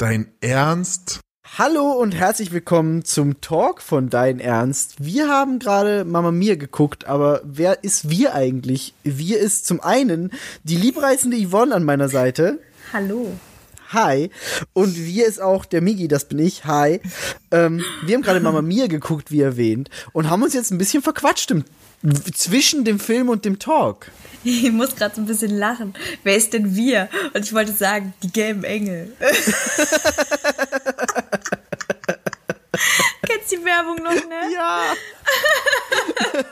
Dein Ernst? Hallo und herzlich willkommen zum Talk von Dein Ernst. Wir haben gerade Mama Mia geguckt, aber wer ist wir eigentlich? Wir ist zum einen die liebreizende Yvonne an meiner Seite. Hallo. Hi. Und wir ist auch der Migi, das bin ich. Hi. Ähm, wir haben gerade Mama Mia geguckt, wie erwähnt, und haben uns jetzt ein bisschen verquatscht im, zwischen dem Film und dem Talk. Ich muss gerade so ein bisschen lachen. Wer ist denn wir? Und ich wollte sagen, die gelben Engel. Kennst die Werbung noch, ne? Ja.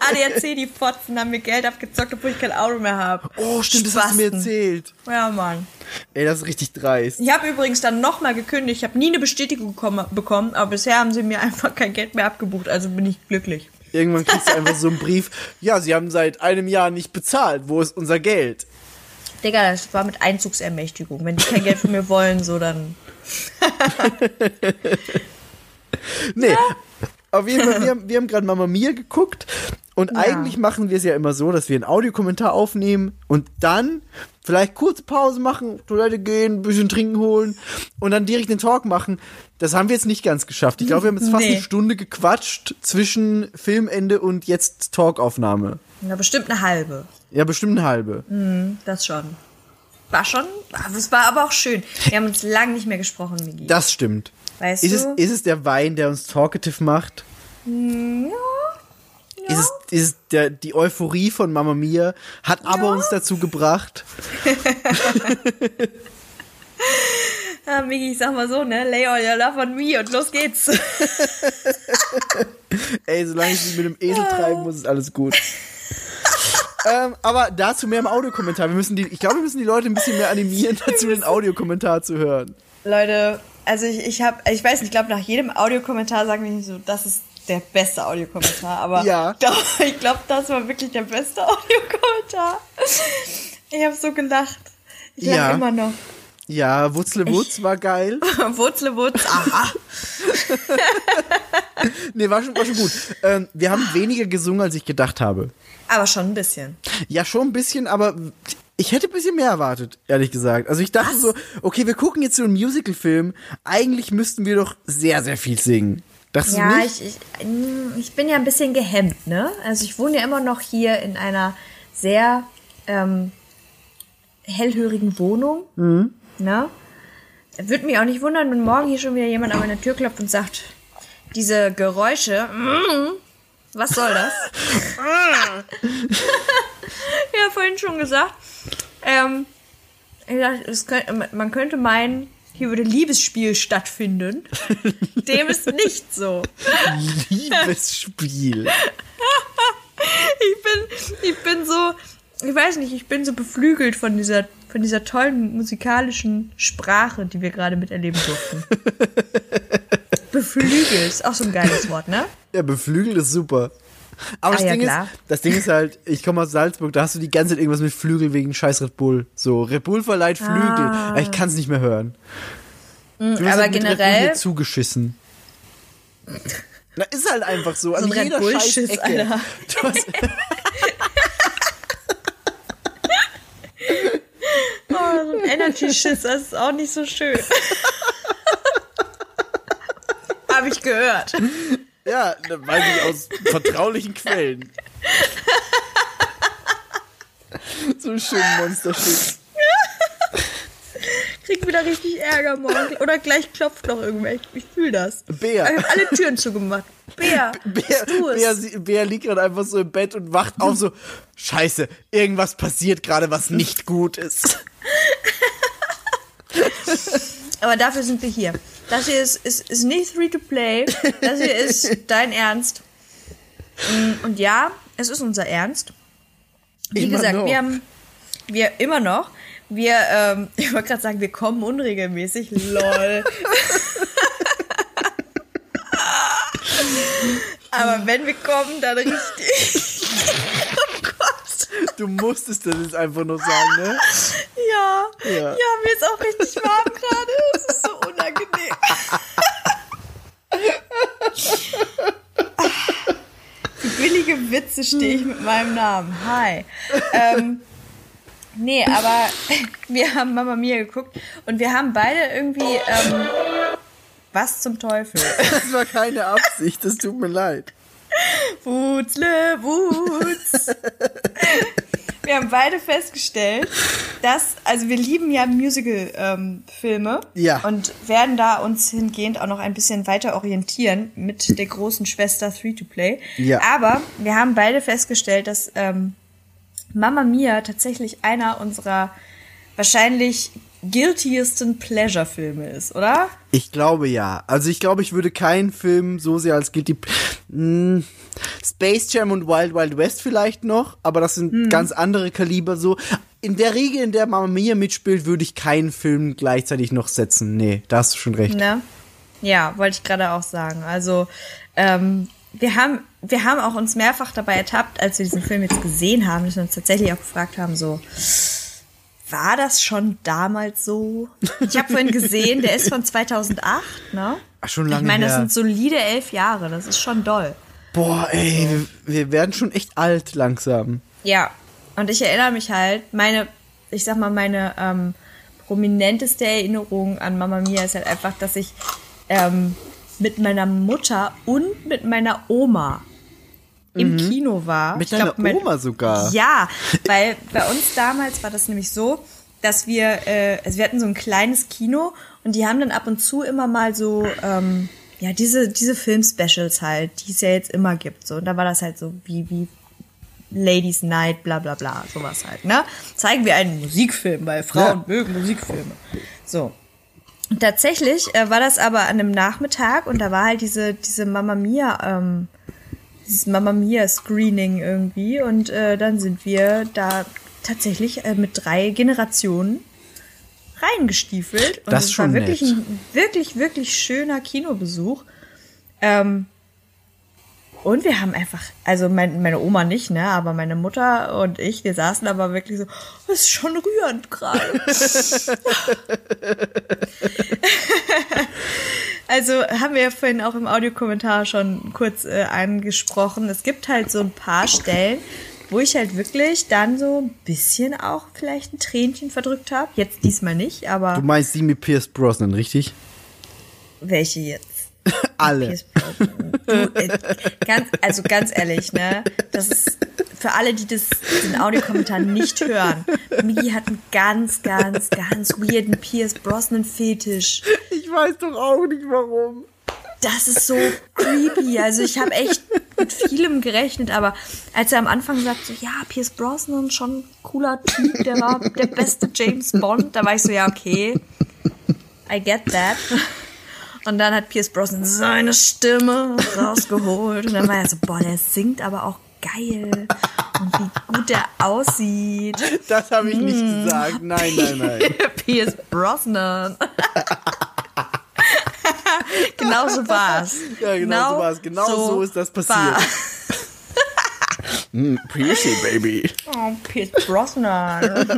ADAC, die Fotzen haben mir Geld abgezockt, obwohl ich kein Auto mehr habe. Oh, stimmt, das hast du mir erzählt. Ja, Mann. Ey, das ist richtig dreist. Ich habe übrigens dann nochmal gekündigt. Ich habe nie eine Bestätigung bekommen, aber bisher haben sie mir einfach kein Geld mehr abgebucht. Also bin ich glücklich. Irgendwann kriegst du einfach so einen Brief. Ja, sie haben seit einem Jahr nicht bezahlt. Wo ist unser Geld? Digga, das war mit Einzugsermächtigung. Wenn die kein Geld von mir wollen, so dann. nee. Auf jeden Fall, wir haben, wir haben gerade Mama Mia geguckt und ja. eigentlich machen wir es ja immer so, dass wir einen Audiokommentar aufnehmen und dann vielleicht kurze Pause machen, Toilette gehen, ein bisschen trinken holen und dann direkt den Talk machen. Das haben wir jetzt nicht ganz geschafft. Ich glaube, wir haben jetzt fast nee. eine Stunde gequatscht zwischen Filmende und jetzt Talkaufnahme. Ja, bestimmt eine halbe. Ja, bestimmt eine halbe. Mhm, das schon. War schon, es war aber auch schön. Wir haben uns lange nicht mehr gesprochen, Migi. Das stimmt. Weißt ist du? Es, ist es der Wein, der uns talkative macht? Hm, ja. Ja. Ist es, ist es der, die Euphorie von Mama Mia, hat aber ja. uns dazu gebracht. ja, Migi, ich sag mal so, ne? Lay all your love on me und los geht's. Ey, solange ich mich mit dem Esel treiben muss, ist alles gut. ähm, aber dazu mehr im Audiokommentar. Wir müssen die, ich glaube, wir müssen die Leute ein bisschen mehr animieren, dazu den Audiokommentar zu hören. Leute, also ich, ich habe, ich weiß nicht, ich glaube, nach jedem Audiokommentar sagen wir so, das ist der beste Audiokommentar, aber ja. doch, ich glaube, das war wirklich der beste Audiokommentar. Ich habe so gelacht. Ich lache ja. immer noch. Ja, Wutzlewutz war geil. Wutzlewutz, aha. nee, war schon, war schon gut. Ähm, wir haben weniger gesungen, als ich gedacht habe. Aber schon ein bisschen. Ja, schon ein bisschen, aber ich hätte ein bisschen mehr erwartet, ehrlich gesagt. Also ich dachte Was? so, okay, wir gucken jetzt so einen Musical-Film. Eigentlich müssten wir doch sehr, sehr viel singen. Das ja? Ich, ich, mm, ich bin ja ein bisschen gehemmt, ne? Also ich wohne ja immer noch hier in einer sehr ähm, hellhörigen Wohnung. Mhm. Ne? Würde mich auch nicht wundern, wenn morgen hier schon wieder jemand an meine Tür klopft und sagt, diese Geräusche, mm, was soll das? ja, vorhin schon gesagt. Ähm, könnte, man könnte meinen, hier würde Liebesspiel stattfinden. Dem ist nicht so. Liebesspiel. ich bin, ich bin so, ich weiß nicht, ich bin so beflügelt von dieser, von dieser tollen musikalischen Sprache, die wir gerade miterleben durften. beflügelt, ist auch so ein geiles Wort, ne? Ja, beflügelt ist super. Aber ah, das, ja, Ding ist, das Ding ist halt, ich komme aus Salzburg, da hast du die ganze Zeit irgendwas mit Flügel wegen scheiß Red Bull. So, Red Bull verleiht Flügel. Ah. Ich kann es nicht mehr hören. Mhm, aber halt generell. zugeschissen. Na, ist halt einfach so. An so jeder Red scheiß. Alter. Oh, so ein Energy-Schiss, das ist auch nicht so schön. Habe ich gehört. Ja, das weiß ich aus vertraulichen Quellen. so schön Monster-Shit. Krieg wieder richtig Ärger morgen. Oder gleich klopft noch irgendwer. Ich, ich fühle das. Bär. Ich habe alle Türen zugemacht. Bär. Bär, Bär, Bär liegt gerade einfach so im Bett und wacht auf so: Scheiße, irgendwas passiert gerade, was nicht gut ist. Aber dafür sind wir hier. Das hier ist, ist, ist nicht free to play. Das hier ist dein Ernst. Mm, und ja, es ist unser Ernst. Wie immer gesagt, noch. wir haben wir immer noch. Wir, ähm, ich wollte gerade sagen, wir kommen unregelmäßig. Lol. Aber wenn wir kommen, dann richtig. oh Gott. Du musstest das jetzt einfach nur sagen, ne? Ja. Ja, ja mir ist auch richtig warm gerade. Es ist so unangenehm. Für billige Witze stehe ich mit meinem Namen. Hi. Ähm, Nee, aber wir haben Mama Mia geguckt und wir haben beide irgendwie. Ähm, was zum Teufel? Das war keine Absicht, das tut mir leid. Wutzle, Wutz. wir haben beide festgestellt, dass, also wir lieben ja Musical-Filme ähm, ja. und werden da uns hingehend auch noch ein bisschen weiter orientieren mit der großen Schwester Three to Play. Ja. Aber wir haben beide festgestellt, dass ähm, Mama Mia tatsächlich einer unserer wahrscheinlich guiltiesten Pleasure-Filme ist, oder? Ich glaube ja. Also ich glaube, ich würde keinen Film so sehr als guilty. Hm, Space Jam und Wild Wild West vielleicht noch, aber das sind hm. ganz andere Kaliber so. In der Regel, in der Mama Mia mitspielt, würde ich keinen Film gleichzeitig noch setzen. Nee, da hast du schon recht. Ne? Ja, wollte ich gerade auch sagen. Also, ähm, wir haben, wir haben auch uns mehrfach dabei ertappt, als wir diesen Film jetzt gesehen haben, dass wir uns tatsächlich auch gefragt haben, so, war das schon damals so? Ich habe vorhin gesehen, der ist von 2008, ne? Ach, schon lange Ich meine, das her. sind solide elf Jahre, das ist schon doll. Boah, ey, wir, wir werden schon echt alt langsam. Ja, und ich erinnere mich halt, meine, ich sag mal, meine ähm, prominenteste Erinnerung an Mama Mia ist halt einfach, dass ich ähm, mit meiner Mutter und mit meiner Oma im Kino war. Mit deiner glaub, Oma sogar. Ja, weil bei uns damals war das nämlich so, dass wir, äh, also wir hatten so ein kleines Kino und die haben dann ab und zu immer mal so, ähm, ja, diese, diese Film-Specials halt, die es ja jetzt immer gibt. So. Und da war das halt so wie, wie Ladies Night, bla bla bla, sowas halt, ne? Zeigen wir einen Musikfilm, weil Frauen Ja. mögen Musikfilme. So. Und tatsächlich äh, war das aber an einem Nachmittag und da war halt diese, diese Mamma Mia, ähm, dieses Mamma Mia Screening irgendwie und äh, dann sind wir da tatsächlich äh, mit drei Generationen reingestiefelt. Und Das es war wirklich nett. ein wirklich, wirklich schöner Kinobesuch. Ähm, und wir haben einfach, also mein, meine Oma nicht, ne, aber meine Mutter und ich, wir saßen aber wirklich so, das ist schon rührend gerade. also haben wir ja vorhin auch im Audiokommentar schon kurz äh, angesprochen. Es gibt halt so ein paar Stellen, wo ich halt wirklich dann so ein bisschen auch vielleicht ein Tränchen verdrückt habe. Jetzt diesmal nicht, aber Du meinst die mit Pierce Brosnan, richtig? welche jetzt? Alle. Du, äh, ganz, also ganz ehrlich, ne? Das ist für alle, die das, den Audiokommentar nicht hören. Migi hat einen ganz, ganz, ganz weirden Pierce Brosnan Fetisch. Ich weiß doch auch nicht warum. Das ist so creepy. Also ich habe echt mit vielem gerechnet, aber als er am Anfang sagt, so, ja, Pierce Brosnan, schon ein cooler Typ, der war der beste James Bond, da war ich so, ja, okay, I get that. Und dann hat Pierce Brosnan seine Stimme rausgeholt und dann war er so, boah, der singt aber auch geil und wie gut der aussieht. Das habe ich nicht gesagt. Nein, nein, nein. Pierce Brosnan. genau so war's. Ja, genau so war's. Genau so ist das passiert. Mm, Piercy, Baby. Oh, Pierce Brosnan.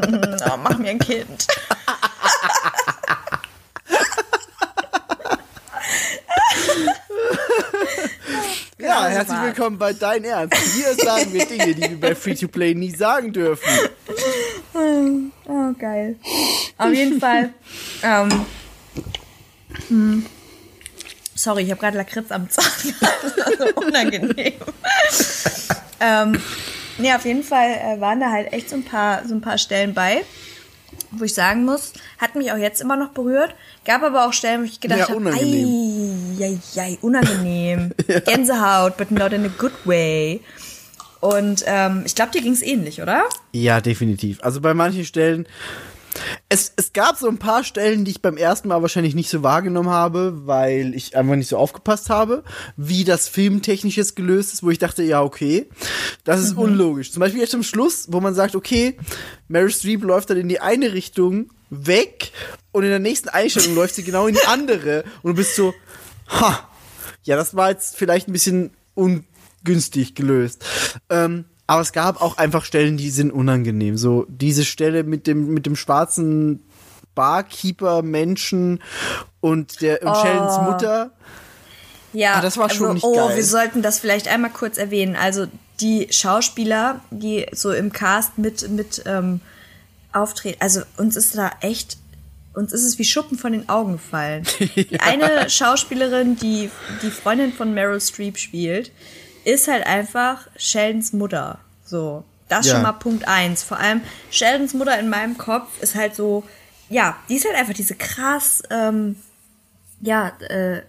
Oh, mach mir ein Kind. Ja, herzlich willkommen bei Dein Ernst. Hier sagen wir Dinge, die wir bei Free-to-Play nie sagen dürfen. Oh, geil. Auf jeden Fall. Ähm, hm. Sorry, ich habe gerade Lakritz am Zahn. Das ist so unangenehm. ähm, nee, auf jeden Fall äh, waren da halt echt so ein paar, so ein paar Stellen bei, wo ich sagen muss, hat mich auch jetzt immer noch berührt. Gab aber auch Stellen, wo ich gedacht Ja, habe, unangenehm. ei, ei, ei, unangenehm. Gänsehaut, but not in a good way. Und ähm, ich glaube, dir ging's ähnlich, oder? Ja, definitiv. Also bei manchen Stellen. Es, es gab so ein paar Stellen, die ich beim ersten Mal wahrscheinlich nicht so wahrgenommen habe, weil ich einfach nicht so aufgepasst habe, wie das filmtechnisch jetzt gelöst ist, wo ich dachte, ja, okay, das ist unlogisch. Zum Beispiel jetzt am Schluss, wo man sagt, okay, Mary Streep läuft dann in die eine Richtung weg und in der nächsten Einstellung läuft sie genau in die andere und du bist so, ha, ja, das war jetzt vielleicht ein bisschen ungünstig gelöst. Ähm, aber es gab auch einfach Stellen, die sind unangenehm. So diese Stelle mit dem mit dem schwarzen Barkeeper Menschen und der und Sheldons Mutter. Ja, Ah, das war schon nicht oh, geil. wir sollten das vielleicht einmal kurz erwähnen. Also die Schauspieler, die so im Cast mit mit ähm, auftreten. Also uns ist da echt, uns ist es wie Schuppen von den Augen gefallen. Die ja. eine Schauspielerin, die die Freundin von Meryl Streep spielt, ist halt einfach Sheldons Mutter. So. Das ja. schon mal Punkt eins. Vor allem Sheldons Mutter in meinem Kopf ist halt so, ja, die ist halt einfach diese krass, ähm, ja, äh,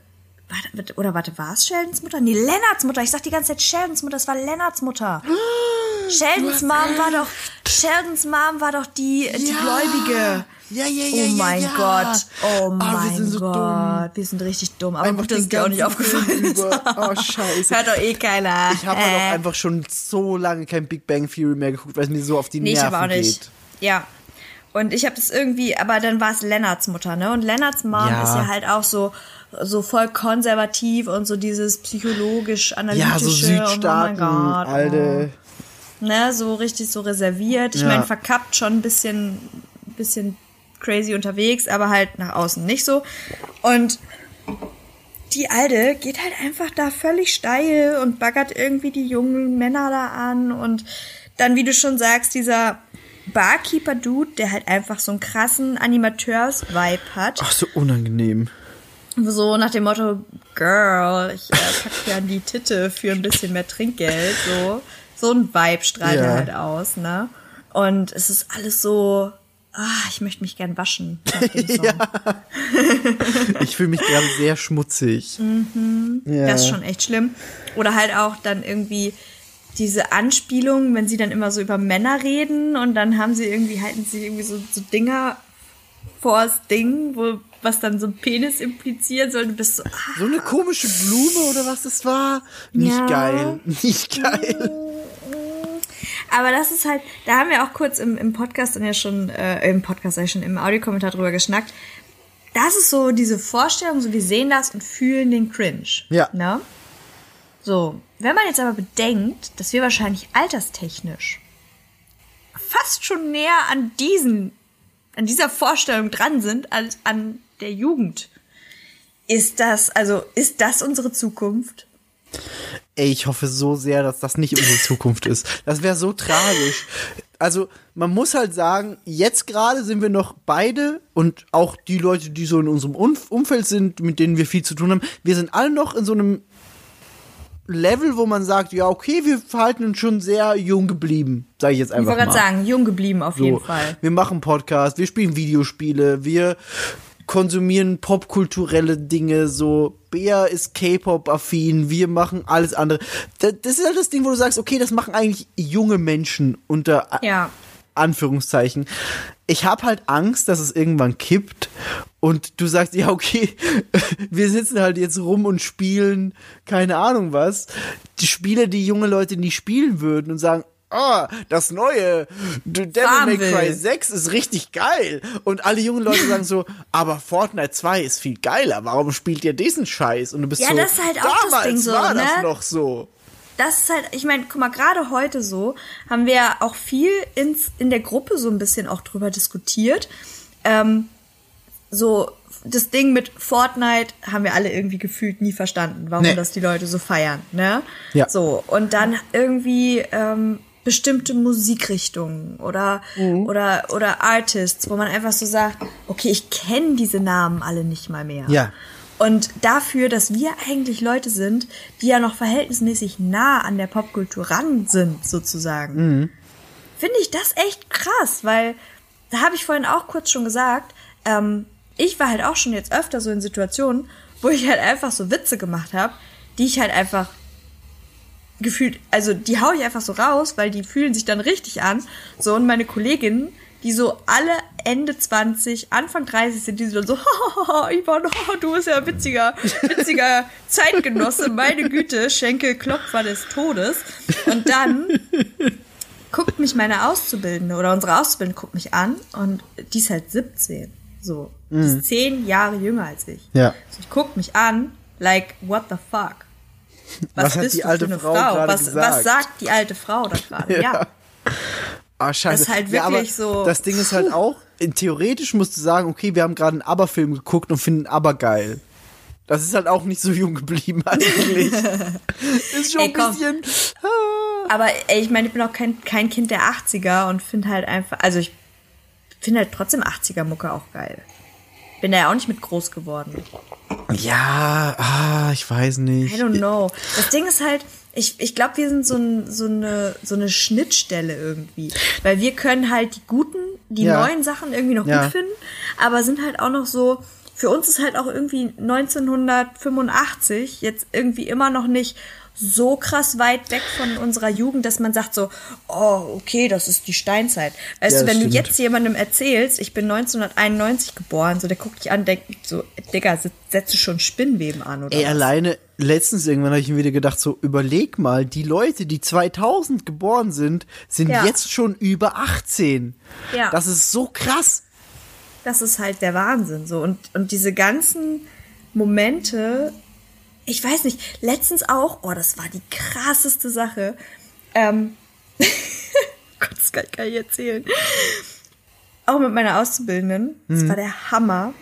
warte, oder warte, war es Sheldons Mutter? Nee, Lennarts Mutter. Ich sag die ganze Zeit Sheldons Mutter, es war Lennarts Mutter. Sheldons Mom war doch, Sheldons Mom war doch die, die ja. Gläubige. Ja, ja, ja. Oh mein ja, Gott. Oh mein wir sind so Gott. Dumm. Wir sind richtig dumm. Aber einfach gut, dass dir auch nicht aufgefallen ist. Oh, scheiße. Hört doch eh keiner. Ich habe halt äh. auch einfach schon so lange kein Big Bang Theory mehr geguckt, weil es mir so auf die nee, Nerven ich auch nicht. geht. Ja. Und ich habe das irgendwie, aber dann war es Lennarts Mutter, ne? Und Lennarts Mom ja. ist ja halt auch so so voll konservativ und so dieses psychologisch analytische. Ja, so Südstaaten, oh mein Gott, alte. Oh. Ne, so richtig so reserviert. Ich ja. meine, verkappt schon ein bisschen, bisschen crazy unterwegs, aber halt nach außen nicht so. Und die Alte geht halt einfach da völlig steil und baggert irgendwie die jungen Männer da an und dann, wie du schon sagst, dieser Barkeeper-Dude, der halt einfach so einen krassen Animateurs-Vibe hat. Ach, so unangenehm. So nach dem Motto, Girl, ich äh, pack dir an die Titte für ein bisschen mehr Trinkgeld. So, so ein Vibe strahlt ja. er halt aus, ne? Und es ist alles so, ah, ich möchte mich gern waschen. ja. ich fühle mich gerade sehr schmutzig. Mhm. Ja. Das ist schon echt schlimm. Oder halt auch dann irgendwie diese Anspielung, wenn sie dann immer so über Männer reden und dann haben sie irgendwie, halten sie irgendwie so, so Dinger vors Ding, wo was dann so ein Penis implizieren soll. Du bist so, ah. so eine komische Blume oder was das war. Nicht ja. geil. Nicht geil. Aber das ist halt, da haben wir auch kurz im, im Podcast dann ja schon, äh, im Podcast ja schon im Audiokommentar drüber geschnackt. Das ist so diese Vorstellung, so wir sehen das und fühlen den Cringe. Ja. Ne? So, wenn man jetzt aber bedenkt, dass wir wahrscheinlich alterstechnisch fast schon näher an diesen, an dieser Vorstellung dran sind als an der Jugend. Ist das, also, ist das unsere Zukunft? Ey, ich hoffe so sehr, dass das nicht unsere Zukunft ist. Das wäre so tragisch. Also, man muss halt sagen, jetzt gerade sind wir noch beide und auch die Leute, die so in unserem Umfeld sind, mit denen wir viel zu tun haben, wir sind alle noch in so einem Level, wo man sagt, ja, okay, wir verhalten uns schon sehr jung geblieben, sage ich jetzt einfach ich mal. Ich wollte gerade sagen, jung geblieben auf so, jeden Fall. Wir machen Podcasts, wir spielen Videospiele, wir konsumieren popkulturelle Dinge, so Bea ist K-Pop-affin, wir machen alles andere. Das, das, ist halt das Ding, wo du sagst, okay, das machen eigentlich junge Menschen unter ja. Anführungszeichen. Ich habe halt Angst, dass es irgendwann kippt und du sagst, ja, okay, wir sitzen halt jetzt rum und spielen keine Ahnung was. Die Spiele, die junge Leute nie spielen würden und sagen, oh, das neue Devil May Cry 6 ist richtig geil. Und alle jungen Leute sagen so, aber Fortnite 2 ist viel geiler. Warum spielt ihr diesen Scheiß? Und du bist ja, so, das ist halt auch damals das Ding so, war ne? das noch so. Das ist halt, ich meine, guck mal, gerade heute so haben wir auch viel ins, in der Gruppe so ein bisschen auch drüber diskutiert. Ähm, so das Ding mit Fortnite haben wir alle irgendwie gefühlt nie verstanden, warum nee. das die Leute so feiern, ne? Ja. So und dann irgendwie ähm, bestimmte Musikrichtungen oder, mhm. oder, oder Artists, wo man einfach so sagt, okay, ich kenne diese Namen alle nicht mal mehr. Ja. Und dafür, dass wir eigentlich Leute sind, die ja noch verhältnismäßig nah an der Popkultur ran sind, sozusagen, mhm. finde ich das echt krass, weil da habe ich vorhin auch kurz schon gesagt, ähm, ich war halt auch schon jetzt öfter so in Situationen, wo ich halt einfach so Witze gemacht habe, die ich halt einfach gefühlt, also die hau ich einfach so raus, weil die fühlen sich dann richtig an. So, und meine Kolleginnen, die so alle Ende 20, Anfang 30 sind, die so dann so, Ivan, oh, du bist ja ein witziger, witziger Zeitgenosse, meine Güte, Schenkelklopfer des Todes. Und dann guckt mich meine Auszubildende oder unsere Auszubildende guckt mich an und die ist halt 17. So, die ist mhm. zehn Jahre jünger als ich. Ja. So, die guckt mich an, like, what the fuck? Was, was hat die alte Frau, Frau? Was, gesagt? was sagt die alte Frau da gerade? ja. ja. Ah, scheiße. Das ist halt wirklich ja, so. Das Ding ist halt auch, theoretisch musst du sagen, okay, wir haben gerade einen Aber-Film geguckt und finden Aber geil. Das ist halt auch nicht so jung geblieben eigentlich. ist schon ey, ein bisschen. Aber ey, ich meine, ich bin auch kein, kein Kind der 80er und finde halt einfach, also ich finde halt trotzdem 80er-Mucke auch geil. Bin da ja auch nicht mit groß geworden. Ja, ah, ich weiß nicht. I don't know. Das Ding ist halt, ich, ich glaube, wir sind so, ein, so, eine, so eine Schnittstelle irgendwie. Weil wir können halt die guten, die Ja. neuen Sachen irgendwie noch Ja. gut finden, aber sind halt auch noch so, für uns ist halt auch irgendwie 1985 jetzt irgendwie immer noch nicht so krass weit weg von unserer Jugend, dass man sagt so, oh, okay, das ist die Steinzeit. Weißt Ja, du, wenn das du stimmt. jetzt jemandem erzählst, ich bin 1991 geboren, so der guckt dich an, denkt so, Digga, setzt du schon Spinnweben an oder Ey, was? alleine letztens irgendwann habe ich mir wieder gedacht, so überleg mal, die Leute, die 2000 geboren sind, sind Ja. jetzt schon über 18. Ja. Das ist so krass. Das ist halt der Wahnsinn so und und diese ganzen Momente, ich weiß nicht, letztens auch, oh, das war die krasseste Sache. Ähm, Gott, das kann ich gar nicht erzählen. Auch mit meiner Auszubildenden, das war der Hammer.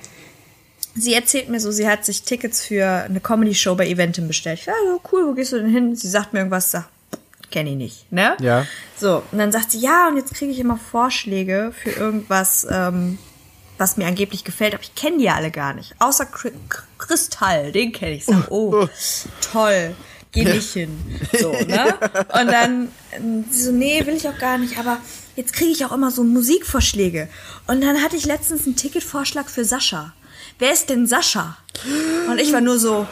Sie erzählt mir so, sie hat sich Tickets für eine Comedy-Show bei Eventim bestellt. Ich ja, cool, wo gehst du denn hin? Sie sagt mir irgendwas, sag, kenne ich nicht, ne? Ja. So, und dann sagt sie, ja, und jetzt kriege ich immer Vorschläge für irgendwas, ähm, was mir angeblich gefällt, aber ich kenne die ja alle gar nicht. Außer Kristall, den kenne ich. Sag, oh, toll, geh nicht hin. So, ne? Und dann, sie so, nee, will ich auch gar nicht, aber jetzt kriege ich auch immer so Musikvorschläge. Und dann hatte ich letztens einen Ticketvorschlag für Sascha. Wer ist denn Sascha? Und ich war nur so,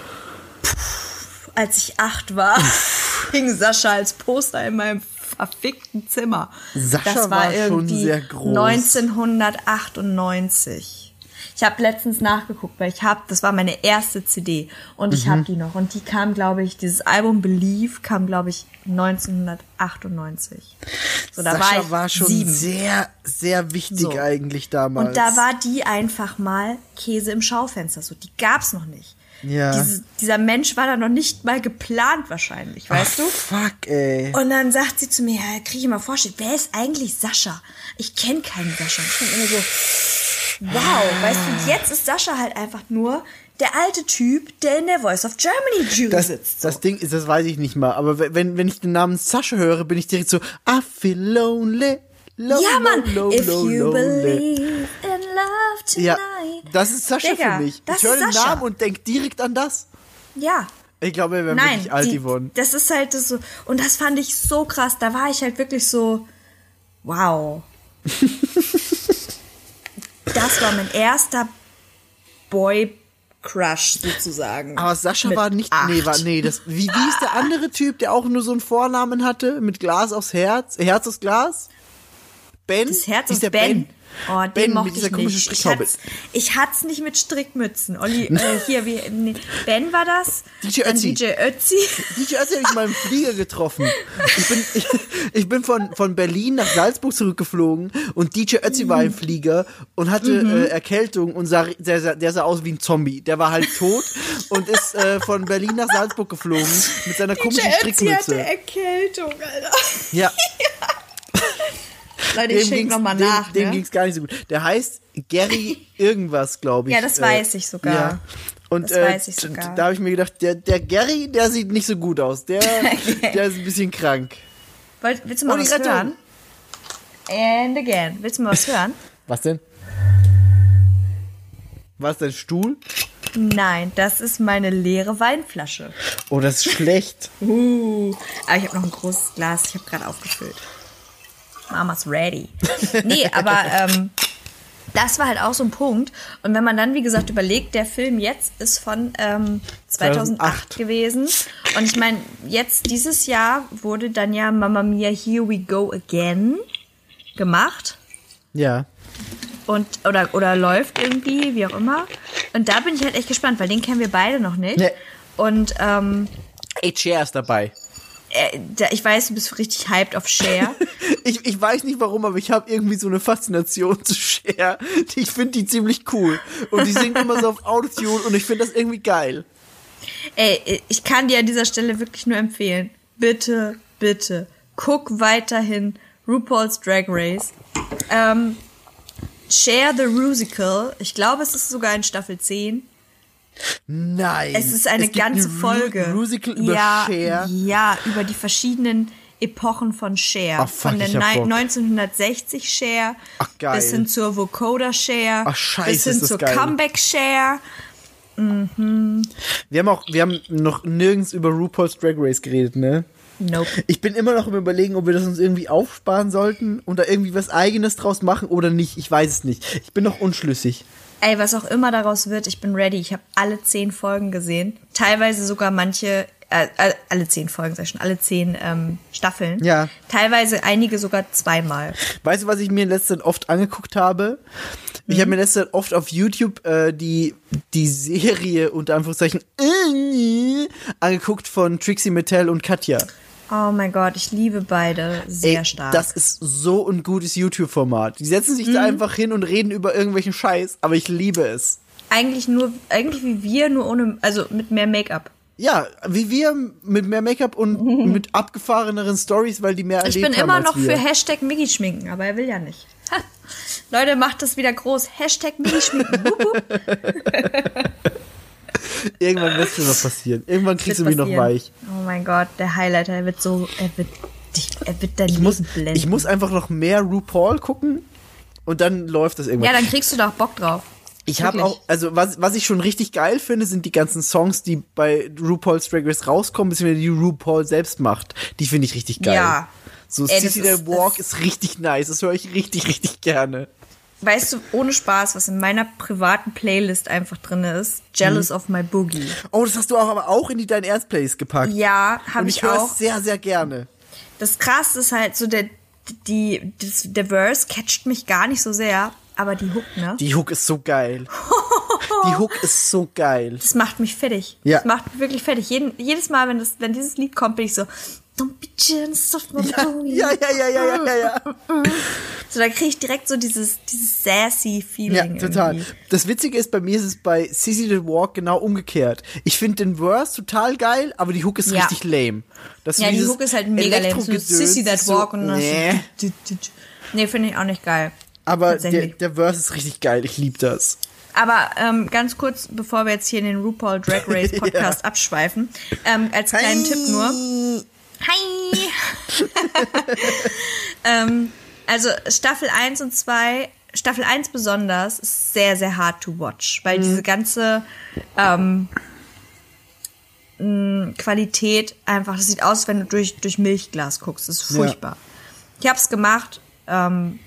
pff, als ich acht war, hing Sascha als Poster in meinem verfickten Zimmer. Sascha das war, war schon irgendwie sehr groß. 1998. Ich habe letztens nachgeguckt, weil ich habe, das war meine erste CD und ich Mhm. habe die noch und die kam, glaube ich, dieses Album Believe kam, glaube ich, 1998. So, da Sascha war ich war schon sieben. sehr, sehr wichtig So. eigentlich damals. Und da war die einfach mal Käse im Schaufenster. So, die gab's noch nicht. Ja. Diese, dieser Mensch war da noch nicht mal geplant wahrscheinlich, weißt du? Fuck, ey. Und dann sagt sie zu mir, ja, kriege ich mal vorstellen, wer ist eigentlich Sascha? Ich kenne keinen Sascha. Ich bin immer so, wow, weißt du, jetzt ist Sascha halt einfach nur der alte Typ, der in der Voice of Germany Jury Das, sitzt. das Ding ist, das weiß ich nicht mal, aber wenn, wenn ich den Namen Sascha höre, bin ich direkt so, I feel lonely. lonely ja, Mann, lonely, if you lonely. believe love tonight. Ja, das ist Sascha Digga, für mich. Ich höre den. Namen und denk direkt an das. Ja, Ich glaube, er wäre Nein, wirklich alt die, geworden. das ist halt so. Und das fand ich so krass. Da war ich halt wirklich so, wow. das war mein erster Boy-Crush sozusagen. Aber Sascha Mit war nicht, acht. nee, war, nee, das, wie, wie ist der andere Typ, der auch nur so einen Vornamen hatte, mit Glas aufs Herz, Herz aus Glas? Ben? Das Herz Ist ist der Ben. Oh, den Ben mochte ich nicht. Ich hat's, ich hat's nicht mit Strickmützen. Olli, äh, hier, wie, nee, Ben war das. DJ Ötzi. DJ Ötzi. DJ Ötzi habe ich mal im Flieger getroffen. Ich bin, ich, ich bin von, von Berlin nach Salzburg zurückgeflogen und DJ Ötzi war im Flieger und hatte Mhm. äh, Erkältung und sah, der, sah- der sah aus wie ein Zombie. Der war halt tot und ist äh, von Berlin nach Salzburg geflogen mit seiner komischen DJ Ötzi hatte Strickmütze. Erkältung, Alter. Ja, Leute, ich dem ging's, nochmal dem, nach. dem ne? ging's gar nicht so gut. Der heißt Gary irgendwas, glaube ich. Ja, das weiß ich sogar. Ja. Und Das äh, weiß ich sogar. da habe ich mir gedacht, der, der Gary, der sieht nicht so gut aus. Der, der ist ein bisschen krank. Wollt, willst du mal Oh, was Rettung. hören? And again. Willst du mal was hören? Was denn? Was dein Stuhl? Nein, das ist meine leere Weinflasche. Oh, das ist schlecht. Uh, aber ich habe noch ein großes Glas. Ich habe gerade aufgefüllt. Mama's ready. Nee, aber ähm, das war halt auch so ein Punkt. Und wenn man dann, wie gesagt, überlegt, der Film jetzt ist von ähm, 2008, 2008. gewesen. Und ich meine, jetzt dieses Jahr wurde dann ja Mamma Mia Here We Go Again gemacht. Ja. und oder oder läuft irgendwie, wie auch immer. Und da bin ich halt echt gespannt, weil den kennen wir beide noch nicht. Nee. Und ähm, Ey, Cher ist dabei. äh, da, ich weiß, du bist richtig hyped auf Cher. Ich, ich weiß nicht warum, aber ich habe irgendwie so eine Faszination zu Cher. Ich finde die ziemlich cool. Und die singt immer so auf Autotune und ich finde das irgendwie geil. Ey, ich kann dir an dieser Stelle wirklich nur empfehlen, bitte, bitte, guck weiterhin RuPaul's Drag Race. Ähm, Share the Rusical. Ich glaube, es ist sogar in Staffel 10. Nein. Es ist eine gibt ganze Ru- Folge. Musical über ja, Cher. Ja, über die verschiedenen Epochen von Cher. Ach, fuck, von der ich hab Bock. 1960 Cher Ach, geil. bis hin zur Vocoder Cher, Ach, scheiße, bis hin zur geil. Comeback Cher. Wir haben auch, wir haben noch nirgends über RuPaul's Drag Race geredet, ne? Nope. Ich bin immer noch im Überlegen, ob wir das uns irgendwie aufsparen sollten und da irgendwie was Eigenes draus machen oder nicht. Ich weiß es nicht. Ich bin noch unschlüssig. Ey, was auch immer daraus wird, ich bin ready. Ich habe alle zehn Folgen gesehen. Teilweise sogar manche, äh, äh, alle zehn Folgen, sag ich schon, alle zehn ähm, Staffeln. Ja. Teilweise einige sogar zweimal. Weißt du, was ich mir in letzter Zeit oft angeguckt habe? Ich habe mir in letzter Zeit oft auf YouTube äh, die, die Serie unter Anführungszeichen äh, angeguckt von Trixie Mattel und Katja. Oh mein Gott, ich liebe beide sehr Ey, stark. Das ist so ein gutes YouTube-Format. Die setzen sich Mhm. da einfach hin und reden über irgendwelchen Scheiß, aber ich liebe es. eigentlich nur, eigentlich wie wir, nur ohne, also mit mehr Make-up. Ja, wie wir mit mehr Make-up und mit abgefahreneren Stories, weil die mehr Ich erlebt bin haben immer noch für Hashtag Miggy schminken, aber er will ja nicht. Leute, macht das wieder groß. Hashtag Miggy schminken. Irgendwann wird schon noch passieren. Irgendwann kriegst du mich noch weich. Oh mein Gott, der Highlighter, er wird so, er wird dich, er wird dein Ich muss, Leben blenden. ich muss einfach noch mehr RuPaul gucken und dann läuft das irgendwann. ja, dann kriegst du doch Bock drauf. Ich habe auch, also was, was ich schon richtig geil finde, sind die ganzen Songs, die bei RuPaul's Drag Race rauskommen, beziehungsweise die RuPaul selbst macht. Die finde ich richtig geil. Ja. So Ey, Sissy the Walk ist richtig nice. Das höre ich richtig, richtig gerne. Weißt du, ohne Spaß, was in meiner privaten Playlist einfach drin ist? Jealous Mhm. of my Boogie. Oh, das hast du auch aber auch in die Dein Ernst Plays gepackt. Ja, habe ich, ich auch. sehr, sehr gerne. Das krass ist halt so der die das, der Verse catcht mich gar nicht so sehr, aber die Hook, ne? Die Hook ist so geil. die Hook ist so geil. das macht mich fertig. Ja. Das macht mich wirklich fertig. Jeden, jedes Mal, wenn das wenn dieses Lied kommt, bin ich so Don't be jealous of my Ja, ja, ja, ja, ja, ja, ja. So, da kriege ich direkt so dieses, dieses sassy Ja, Feeling. total. Irgendwie. Das Witzige ist, bei mir ist es bei Sissy the Walk genau umgekehrt. Ich finde den Verse total geil, aber die Hook ist Ja. richtig lame. Das Ja, die Hook ist halt mega lame. So Sissy That ist so, Walk und dann nee. so, Nee, finde ich auch nicht geil. Aber der, der Verse ist richtig geil. Ich liebe das. Aber ähm, ganz kurz, bevor wir jetzt hier in den RuPaul Drag Race Podcast abschweifen, ähm, als kleinen Tipp nur. Hi! ähm, also Staffel 1 und 2, Staffel 1 besonders, ist sehr, sehr hard to watch, weil diese ganze ähm, Qualität einfach, das sieht aus, wenn du durch, durch Milchglas guckst. Das ist Ja. furchtbar. Ich habe es gemacht, ähm,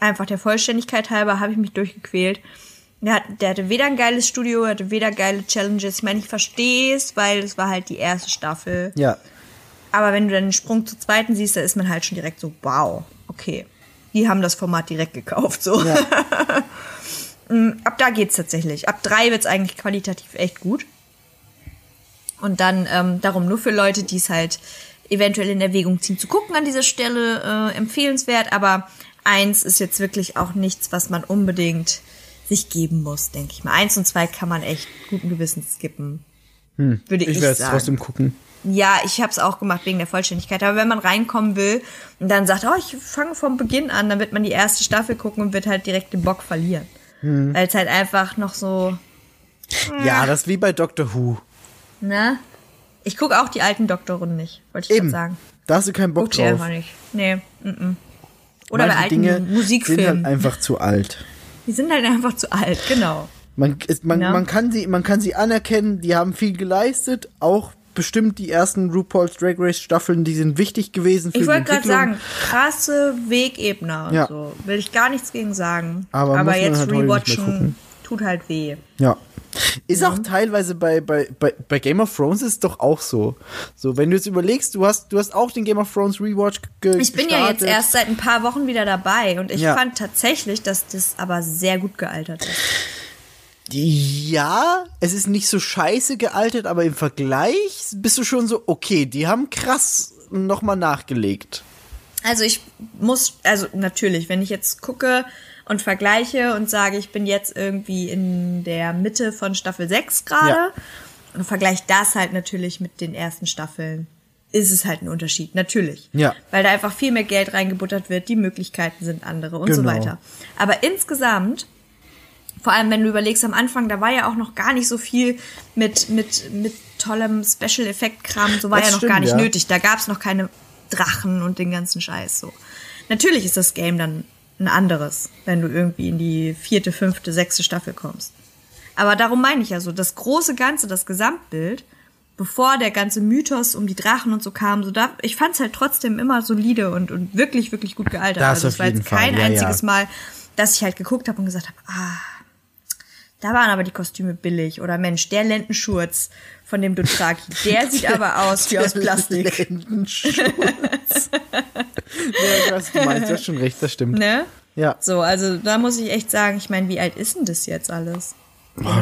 einfach der Vollständigkeit halber habe ich mich durchgequält. Der, hat, der hatte weder ein geiles Studio, hatte weder geile Challenges. Ich meine, ich verstehe es, weil es war halt die erste Staffel. Ja. Aber wenn du dann den Sprung zur zweiten siehst, da ist man halt schon direkt so, wow, okay. Die haben das Format direkt gekauft, so. Ja. Mm, Ab da geht's tatsächlich. Ab drei wird's eigentlich qualitativ echt gut. Und dann ähm, darum nur für Leute, die es halt eventuell in Erwägung ziehen, zu gucken an dieser Stelle, äh, empfehlenswert. Aber eins ist jetzt wirklich auch nichts, was man unbedingt sich geben muss, denke ich mal. Eins und zwei kann man echt guten Gewissens skippen. Würde ich, Hm. Ich werde es sagen. trotzdem gucken. Ja, ich habe es auch gemacht wegen der Vollständigkeit. Aber wenn man reinkommen will und dann sagt, oh, ich fange vom Beginn an, dann wird man die erste Staffel gucken und wird halt direkt den Bock verlieren. Hm. Weil es halt einfach noch so, Ja, das ist wie bei Doctor Who. ne? Ich gucke auch die alten Doktoren nicht, wollte ich Eben. sagen. Da hast du keinen Bock Guck die drauf. einfach nicht. Nee, mm -mm. Oder Manche bei alten Dinge Musikfilmen. sind halt einfach zu alt. die sind halt einfach zu alt, genau. Man, ist, man, Ja. man, kann sie, man kann sie anerkennen, die haben viel geleistet, auch bestimmt die ersten RuPaul's Drag Race Staffeln, die sind wichtig gewesen für Ich wollte gerade sagen, krasse Wegebner Ja. so. Will ich gar nichts gegen sagen. Aber man jetzt halt rewatchen tut halt weh. Ja. Ist auch teilweise bei, bei, bei, bei Game of Thrones ist es doch auch so. So, wenn du jetzt überlegst, du hast, du hast auch den Game of Thrones Rewatch ge Ich bin ja jetzt erst seit ein paar Wochen wieder dabei und ich Ja. fand tatsächlich, dass das aber sehr gut gealtert ist. Ja, es ist nicht so scheiße gealtert, aber im Vergleich bist du schon so, okay, die haben krass nochmal nachgelegt. Also ich muss, also natürlich, wenn ich jetzt gucke und vergleiche und sage, ich bin jetzt irgendwie in der Mitte von Staffel 6 gerade Ja. und vergleiche das halt natürlich mit den ersten Staffeln, ist es halt ein Unterschied, natürlich. Ja. Weil da einfach viel mehr Geld reingebuttert wird, die Möglichkeiten sind andere und so Genau. weiter. Aber insgesamt vor allem, wenn du überlegst, am Anfang, da war ja auch noch gar nicht so viel mit, mit, mit tollem Special-Effekt-Kram. So war Das ja noch stimmt, gar nicht ja. nötig. Da gab es noch keine Drachen und den ganzen Scheiß so. Natürlich ist das Game dann ein anderes, wenn du irgendwie in die vierte, fünfte, sechste Staffel kommst. Aber darum meine ich ja so, das große Ganze, das Gesamtbild, bevor der ganze Mythos um die Drachen und so kam, so da, ich fand's halt trotzdem immer solide und, und wirklich, wirklich gut gealtert. Das also es war jetzt kein ja, einziges ja. Mal, dass ich halt geguckt habe und gesagt habe, ah, da waren aber die Kostüme billig. Oder Mensch, der Lendenschurz von dem Dothraki, der sieht aber aus wie aus Plastik. Ja, was du meinst, du hast schon recht, das stimmt. Ne? Ja. So, also da muss ich echt sagen, ich meine, wie alt ist denn das jetzt alles? Oh.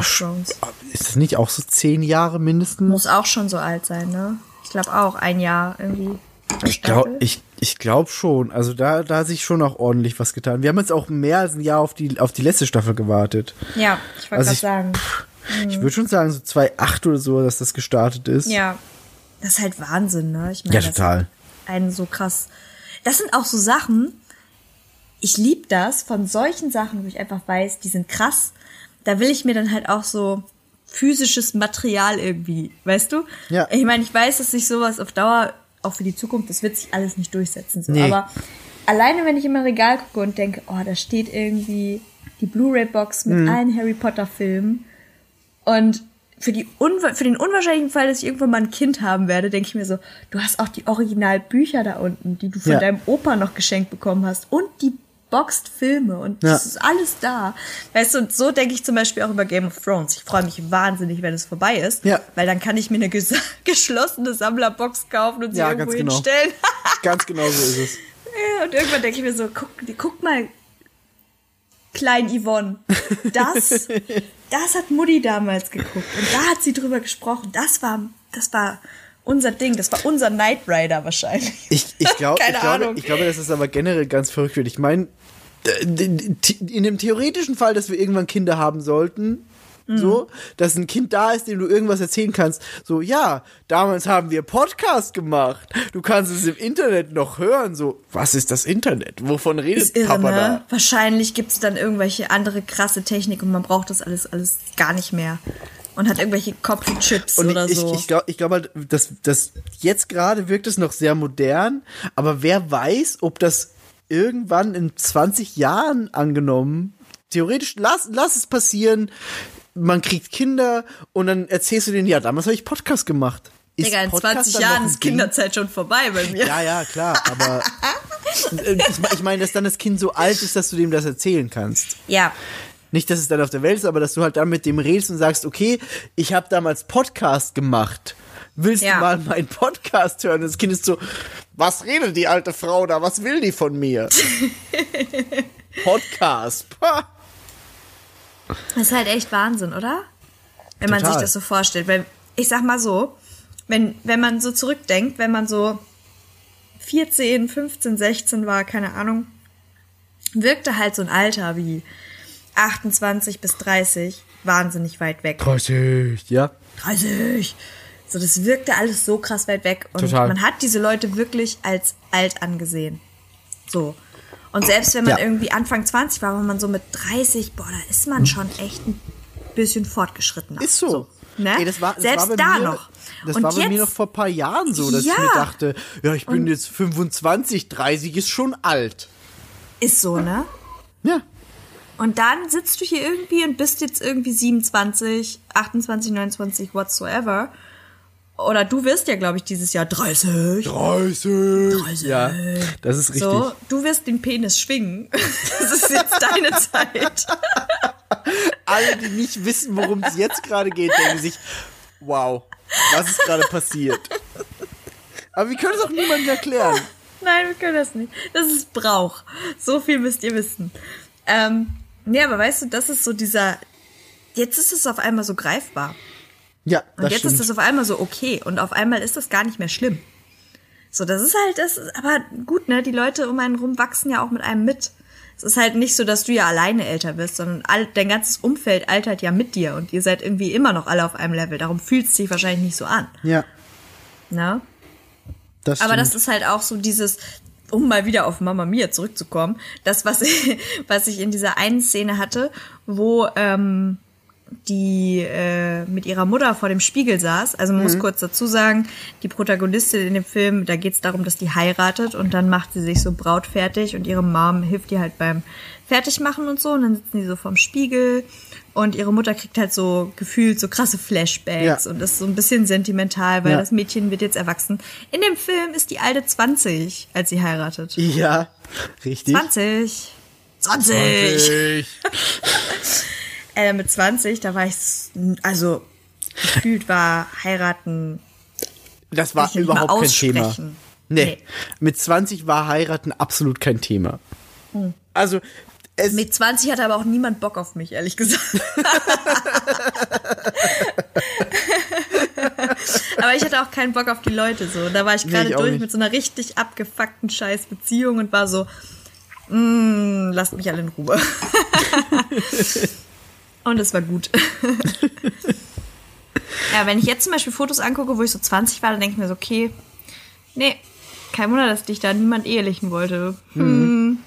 Ist das nicht auch so zehn Jahre mindestens? Muss auch schon so alt sein, ne? Ich glaube auch, ein Jahr irgendwie. Ich glaube ich, ich glaub schon. Also da, da hat sich schon auch ordentlich was getan. Wir haben jetzt auch mehr als ein Jahr auf die, auf die letzte Staffel gewartet. Ja, ich wollte Also gerade ich- Ich würde schon sagen, so 2,8 oder so, dass das gestartet ist. Ja. Das ist halt Wahnsinn, ne? Ich meine, Ja, total. Einen so krass. Das sind auch so Sachen, ich lieb das von solchen Sachen, wo ich einfach weiß, die sind krass. Da will ich mir dann halt auch so physisches Material irgendwie, weißt du? Ja. Ich meine, ich weiß, dass sich sowas auf Dauer, auch für die Zukunft, das wird sich alles nicht durchsetzen. So. Nee. Aber alleine, wenn ich in mein Regal gucke und denke, oh, da steht irgendwie die Blu-ray-Box mit Mhm. allen Harry Potter-Filmen und für, die unwa- für den unwahrscheinlichen Fall, dass ich irgendwann mal ein Kind haben werde, denke ich mir so, du hast auch die Originalbücher da unten, die du von Ja. deinem Opa noch geschenkt bekommen hast und die boxed Filme und das Ja. ist alles da. Weißt du, und so denke ich zum Beispiel auch über Game of Thrones. Ich freue mich wahnsinnig, wenn es vorbei ist, Ja. weil dann kann ich mir eine ges geschlossene Sammlerbox kaufen und sie Ja, irgendwo ganz genau. hinstellen. Ganz genau so ist es. und irgendwann denke ich mir so, guck, guck mal, Klein Yvonne, das, das hat Mutti damals geguckt und da hat sie drüber gesprochen. Das war, das war unser Ding, das war unser Knight Rider wahrscheinlich. Ich, ich, glaub, Keine ich, glaube, Ahnung. ich glaube, dass es aber generell ganz verrückt. Ich meine, in dem theoretischen Fall, dass wir irgendwann Kinder haben sollten, Mhm. so, dass ein Kind da ist, dem du irgendwas erzählen kannst. So, ja, damals haben wir Podcast gemacht. Du kannst es im Internet noch hören. So, was ist das Internet? Wovon redet ist irre, Papa ne? da? Wahrscheinlich gibt's dann irgendwelche andere krasse Technik und man braucht das alles, alles gar nicht mehr. Und hat irgendwelche Kopfchips oder ich, so. ich glaube ich glaub halt, dass, dass jetzt gerade wirkt es noch sehr modern, aber wer weiß, ob das irgendwann in 20 Jahren angenommen, theoretisch, lass, lass es passieren, man kriegt Kinder und dann erzählst du denen, ja, damals habe ich Podcast gemacht. Ist Digga, in Podcast 20 dann noch Jahren ist? Kinderzeit schon vorbei bei mir. Ja, ja, klar, aber äh, ich, meine, dass dann das Kind so alt ist, dass du dem das erzählen kannst. Ja. Nicht, dass es dann auf der Welt ist, aber dass du halt dann mit dem redest und sagst, okay, ich habe damals Podcast gemacht. Willst Ja. du mal meinen Podcast hören? Das Kind ist so, was redet die alte Frau da? Was will die von mir? Podcast. Das ist halt echt Wahnsinn, oder? Wenn man Total. sich das so vorstellt. Weil, ich sag mal so, wenn, wenn man so zurückdenkt, wenn man so 14, 15, 16 war, keine Ahnung, wirkte halt so ein Alter wie 28 bis 30 wahnsinnig weit weg. 30, ja. 30. So, das wirkte alles so krass weit weg. Und Total. man hat diese Leute wirklich als alt angesehen. So. Und selbst wenn man Ja. irgendwie Anfang 20 war, war man so mit 30, boah, da ist man schon echt ein bisschen fortgeschrittener. Ist so. ne? Ey, das war, das selbst war da mir, noch. Das Und war bei jetzt, mir noch vor ein paar Jahren so, dass ich Ja. mir dachte, ja, ich bin jetzt 25, 30 ist schon alt. ist so, ne? Ja. Und dann sitzt du hier irgendwie und bist jetzt irgendwie 27, 28, 29, whatsoever. Oder du wirst ja, glaube ich, dieses Jahr 30. 30. Ja, das ist richtig. So, du wirst den Penis schwingen. Das ist jetzt deine Zeit. alle, die nicht wissen, worum es jetzt gerade geht, denken sich, wow, was ist gerade passiert? Aber wir können es auch niemandem erklären. Nein, wir können das nicht. Das ist Brauch. So viel müsst ihr wissen. Ähm, nee, aber weißt du, das ist so dieser. Jetzt ist es auf einmal so greifbar. Ja, Und das jetzt stimmt. ist es auf einmal so okay. Und auf einmal ist das gar nicht mehr schlimm. So, das ist halt, das ist, aber gut, ne? Die Leute um einen rum wachsen ja auch mit einem mit. Es ist halt nicht so, dass du ja alleine älter bist, sondern all, dein ganzes Umfeld altert ja mit dir und ihr seid irgendwie immer noch alle auf einem Level. Darum fühlt es sich wahrscheinlich nicht so an. ja, Ne? das Aber das ist halt auch so dieses, um mal wieder auf Mama Mia zurückzukommen, das, was ich, was ich in dieser einen Szene hatte, wo, ähm, die äh, mit ihrer Mutter vor dem Spiegel saß. Also man mhm. muss kurz dazu sagen, die Protagonistin in dem Film, da geht es darum, dass die heiratet und dann macht sie sich so brautfertig und ihre Mom hilft ihr halt beim Fertigmachen und so. Und dann sitzen die so vorm Spiegel und ihre Mutter kriegt halt so gefühlt so krasse Flashbacks ja. und ist so ein bisschen sentimental, weil ja. das Mädchen wird jetzt erwachsen. In dem Film ist die alte 20, als sie heiratet. Ja, richtig. 20. 20. 20. äh, mit 20, da war ich, also gefühlt war heiraten. Das war überhaupt kein Thema. Nee. nee. Mit 20 war heiraten absolut kein Thema. Hm. Also es Mit 20 hatte aber auch niemand Bock auf mich, ehrlich gesagt. aber ich hatte auch keinen Bock auf die Leute so. Da war ich gerade nee, durch nicht. mit so einer richtig abgefuckten scheiß Beziehung und war so, mm, lasst mich alle in Ruhe. und es war gut. ja, wenn ich jetzt zum Beispiel Fotos angucke, wo ich so 20 war, dann denke ich mir so, okay, nee, kein Wunder, dass dich da niemand ehelichen wollte. Hm. hm.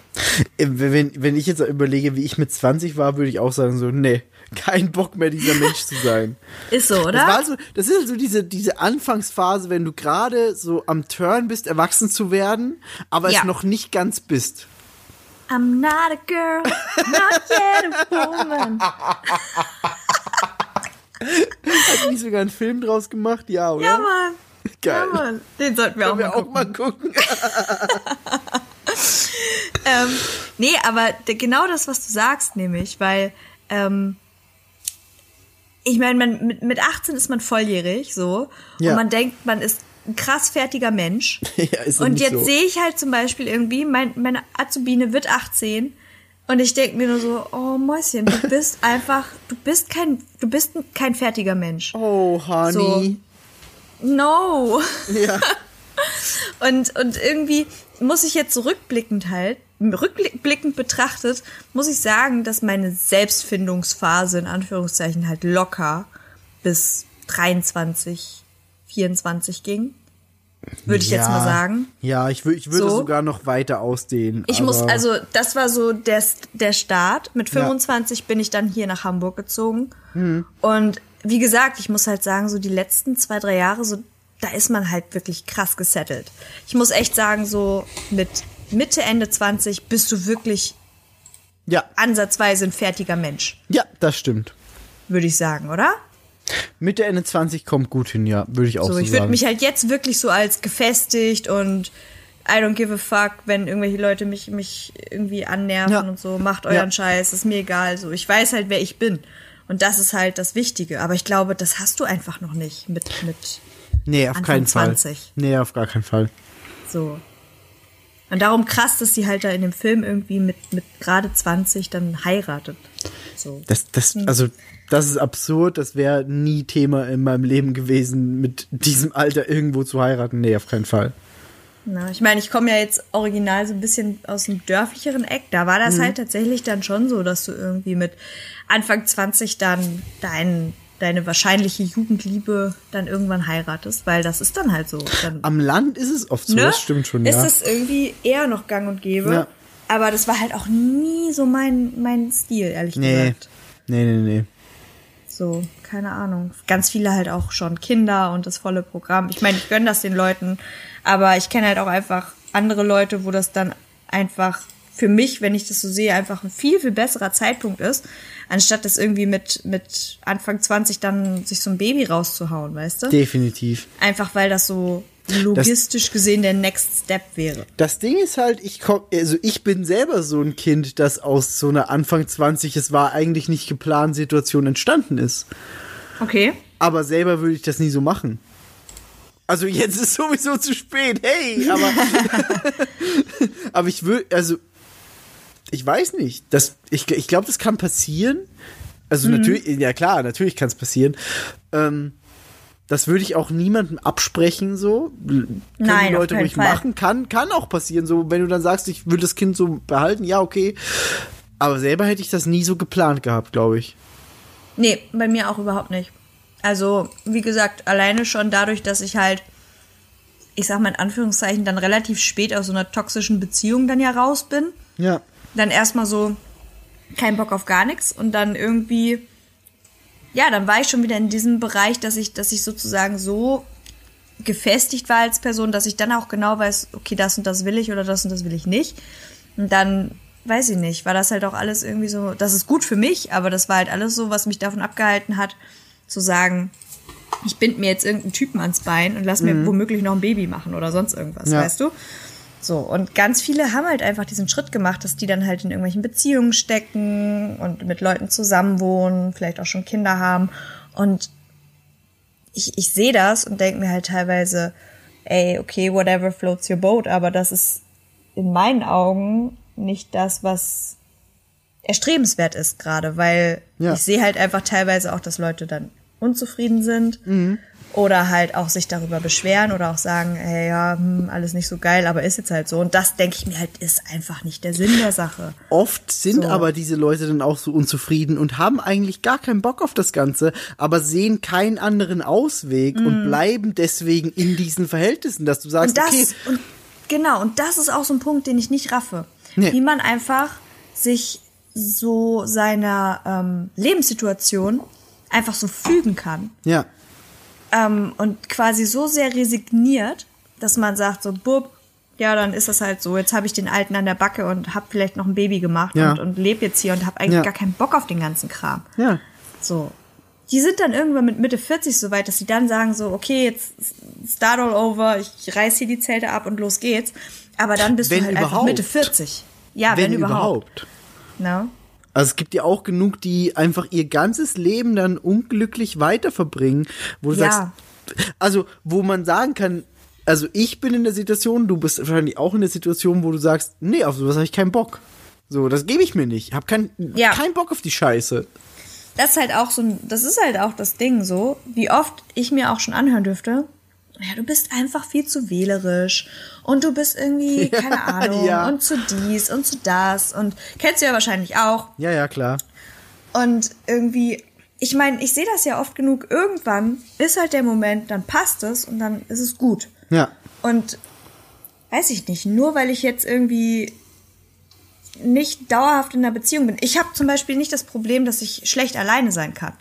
Wenn, wenn ich jetzt überlege, wie ich mit 20 war, würde ich auch sagen, so, nee, kein Bock mehr, dieser Mensch zu sein. Ist so, oder? Das, war so, das ist so diese, diese Anfangsphase, wenn du gerade so am Turn bist, erwachsen zu werden, aber ja. es noch nicht ganz bist. I'm not a girl, not yet a woman. Hat nicht sogar einen Film draus gemacht? Ja, oder? Ja, Mann. Geil. Ja, Mann. Den sollten wir, auch, wir mal auch mal gucken. ähm, nee, aber genau das, was du sagst, nämlich, weil ähm, ich meine, mit, mit 18 ist man volljährig, so, ja. und man denkt, man ist ein krass fertiger Mensch. ja, ist und jetzt so. sehe ich halt zum Beispiel irgendwie, mein, meine Azubine wird 18 und ich denke mir nur so, oh Mäuschen, du bist einfach, du bist kein, du bist kein fertiger Mensch. Oh, Honey. So, no. Ja. und, und irgendwie muss ich jetzt rückblickend halt, rückblickend betrachtet, muss ich sagen, dass meine Selbstfindungsphase in Anführungszeichen halt locker bis 23, 24 ging. Würde ich ja, jetzt mal sagen. Ja, ich, ich würde so. sogar noch weiter ausdehnen. Ich muss, also das war so der, der Start. Mit 25 ja. bin ich dann hier nach Hamburg gezogen. Mhm. Und wie gesagt, ich muss halt sagen, so die letzten zwei, drei Jahre, so da ist man halt wirklich krass gesettelt. Ich muss echt sagen, so mit Mitte, Ende 20 bist du wirklich ja. ansatzweise ein fertiger Mensch. Ja, das stimmt. Würde ich sagen, oder? Mitte, Ende 20 kommt gut hin, ja, würde ich auch so, so ich würde mich halt jetzt wirklich so als gefestigt und I don't give a fuck, wenn irgendwelche Leute mich, mich irgendwie annerven ja. und so, macht euren ja. Scheiß, ist mir egal. So, ich weiß halt, wer ich bin. Und das ist halt das Wichtige. Aber ich glaube, das hast du einfach noch nicht mit, mit Nee, auf Anfang keinen 20. Fall. Nee, auf gar keinen Fall. So. Und darum krass, dass sie halt da in dem Film irgendwie mit, mit gerade 20 dann heiratet. So. Das, das, hm. also, das ist absurd. Das wäre nie Thema in meinem Leben gewesen, mit diesem Alter irgendwo zu heiraten. Nee, auf keinen Fall. Na, ich meine, ich komme ja jetzt original so ein bisschen aus dem dörflicheren Eck. Da war das mhm. halt tatsächlich dann schon so, dass du irgendwie mit Anfang 20 dann deinen deine wahrscheinliche Jugendliebe dann irgendwann heiratest, weil das ist dann halt so. Dann, Am Land ist es oft so, ne? das stimmt schon, ja. Ist es irgendwie eher noch gang und gäbe. Ja. Aber das war halt auch nie so mein, mein Stil, ehrlich nee. gesagt. Nee, nee, nee. So, keine Ahnung. Ganz viele halt auch schon Kinder und das volle Programm. Ich meine, ich gönne das den Leuten, aber ich kenne halt auch einfach andere Leute, wo das dann einfach für mich, wenn ich das so sehe, einfach ein viel, viel besserer Zeitpunkt ist, anstatt das irgendwie mit, mit Anfang 20 dann sich so ein Baby rauszuhauen, weißt du? Definitiv. Einfach weil das so logistisch das, gesehen der Next Step wäre. Das Ding ist halt, ich komm, also ich bin selber so ein Kind, das aus so einer Anfang 20, es war eigentlich nicht geplant Situation entstanden ist. Okay. Aber selber würde ich das nie so machen. Also jetzt ist sowieso zu spät, hey, aber aber ich würde also ich weiß nicht. Das, ich ich glaube, das kann passieren. Also mhm. natürlich, ja klar, natürlich kann es passieren. Ähm, das würde ich auch niemandem absprechen, so. Können Nein, die Leute ruhig Fall. machen. Kann, kann auch passieren, so, wenn du dann sagst, ich will das Kind so behalten, ja, okay. Aber selber hätte ich das nie so geplant gehabt, glaube ich. Nee, bei mir auch überhaupt nicht. Also, wie gesagt, alleine schon dadurch, dass ich halt, ich sag mal in Anführungszeichen, dann relativ spät aus so einer toxischen Beziehung dann ja raus bin. Ja. Dann erstmal so kein Bock auf gar nichts und dann irgendwie ja, dann war ich schon wieder in diesem Bereich, dass ich, dass ich sozusagen so gefestigt war als Person, dass ich dann auch genau weiß, okay, das und das will ich oder das und das will ich nicht. Und dann, weiß ich nicht, war das halt auch alles irgendwie so, das ist gut für mich, aber das war halt alles so, was mich davon abgehalten hat, zu sagen, ich bind mir jetzt irgendeinen Typen ans Bein und lass mir mhm. womöglich noch ein Baby machen oder sonst irgendwas, ja. weißt du? So, und ganz viele haben halt einfach diesen Schritt gemacht, dass die dann halt in irgendwelchen Beziehungen stecken und mit Leuten zusammenwohnen, vielleicht auch schon Kinder haben. Und ich, ich sehe das und denke mir halt teilweise, ey, okay, whatever floats your boat, aber das ist in meinen Augen nicht das, was erstrebenswert ist gerade, weil ja. ich sehe halt einfach teilweise auch, dass Leute dann unzufrieden sind. Mhm oder halt auch sich darüber beschweren oder auch sagen, hey, ja, hm, alles nicht so geil, aber ist jetzt halt so. Und das denke ich mir halt, ist einfach nicht der Sinn der Sache. Oft sind so. aber diese Leute dann auch so unzufrieden und haben eigentlich gar keinen Bock auf das Ganze, aber sehen keinen anderen Ausweg mm. und bleiben deswegen in diesen Verhältnissen, dass du sagst, und das, okay. Und genau, und das ist auch so ein Punkt, den ich nicht raffe. Nee. Wie man einfach sich so seiner ähm, Lebenssituation einfach so fügen kann. Ja ähm, und quasi so sehr resigniert, dass man sagt so, bub, ja, dann ist das halt so. Jetzt habe ich den Alten an der Backe und habe vielleicht noch ein Baby gemacht ja. und, und lebe jetzt hier und habe eigentlich ja. gar keinen Bock auf den ganzen Kram. Ja. So. Die sind dann irgendwann mit Mitte 40 so weit, dass sie dann sagen so, okay, jetzt start all over, ich reiß hier die Zelte ab und los geht's. Aber dann bist wenn du halt überhaupt. einfach Mitte 40. Ja, wenn, wenn überhaupt. überhaupt. No? Also es gibt ja auch genug, die einfach ihr ganzes Leben dann unglücklich weiter verbringen, wo du ja. sagst, also wo man sagen kann, also ich bin in der Situation, du bist wahrscheinlich auch in der Situation, wo du sagst, nee, auf sowas habe ich keinen Bock. So, das gebe ich mir nicht. Ich habe kein, ja. keinen Bock auf die Scheiße. Das ist halt auch so, das ist halt auch das Ding so, wie oft ich mir auch schon anhören dürfte, ja, du bist einfach viel zu wählerisch und du bist irgendwie, ja, keine Ahnung, ja. und zu dies und zu das und kennst du ja wahrscheinlich auch. Ja, ja, klar. Und irgendwie, ich meine, ich sehe das ja oft genug, irgendwann ist halt der Moment, dann passt es und dann ist es gut. Ja. Und weiß ich nicht, nur weil ich jetzt irgendwie nicht dauerhaft in einer Beziehung bin. Ich habe zum Beispiel nicht das Problem, dass ich schlecht alleine sein kann.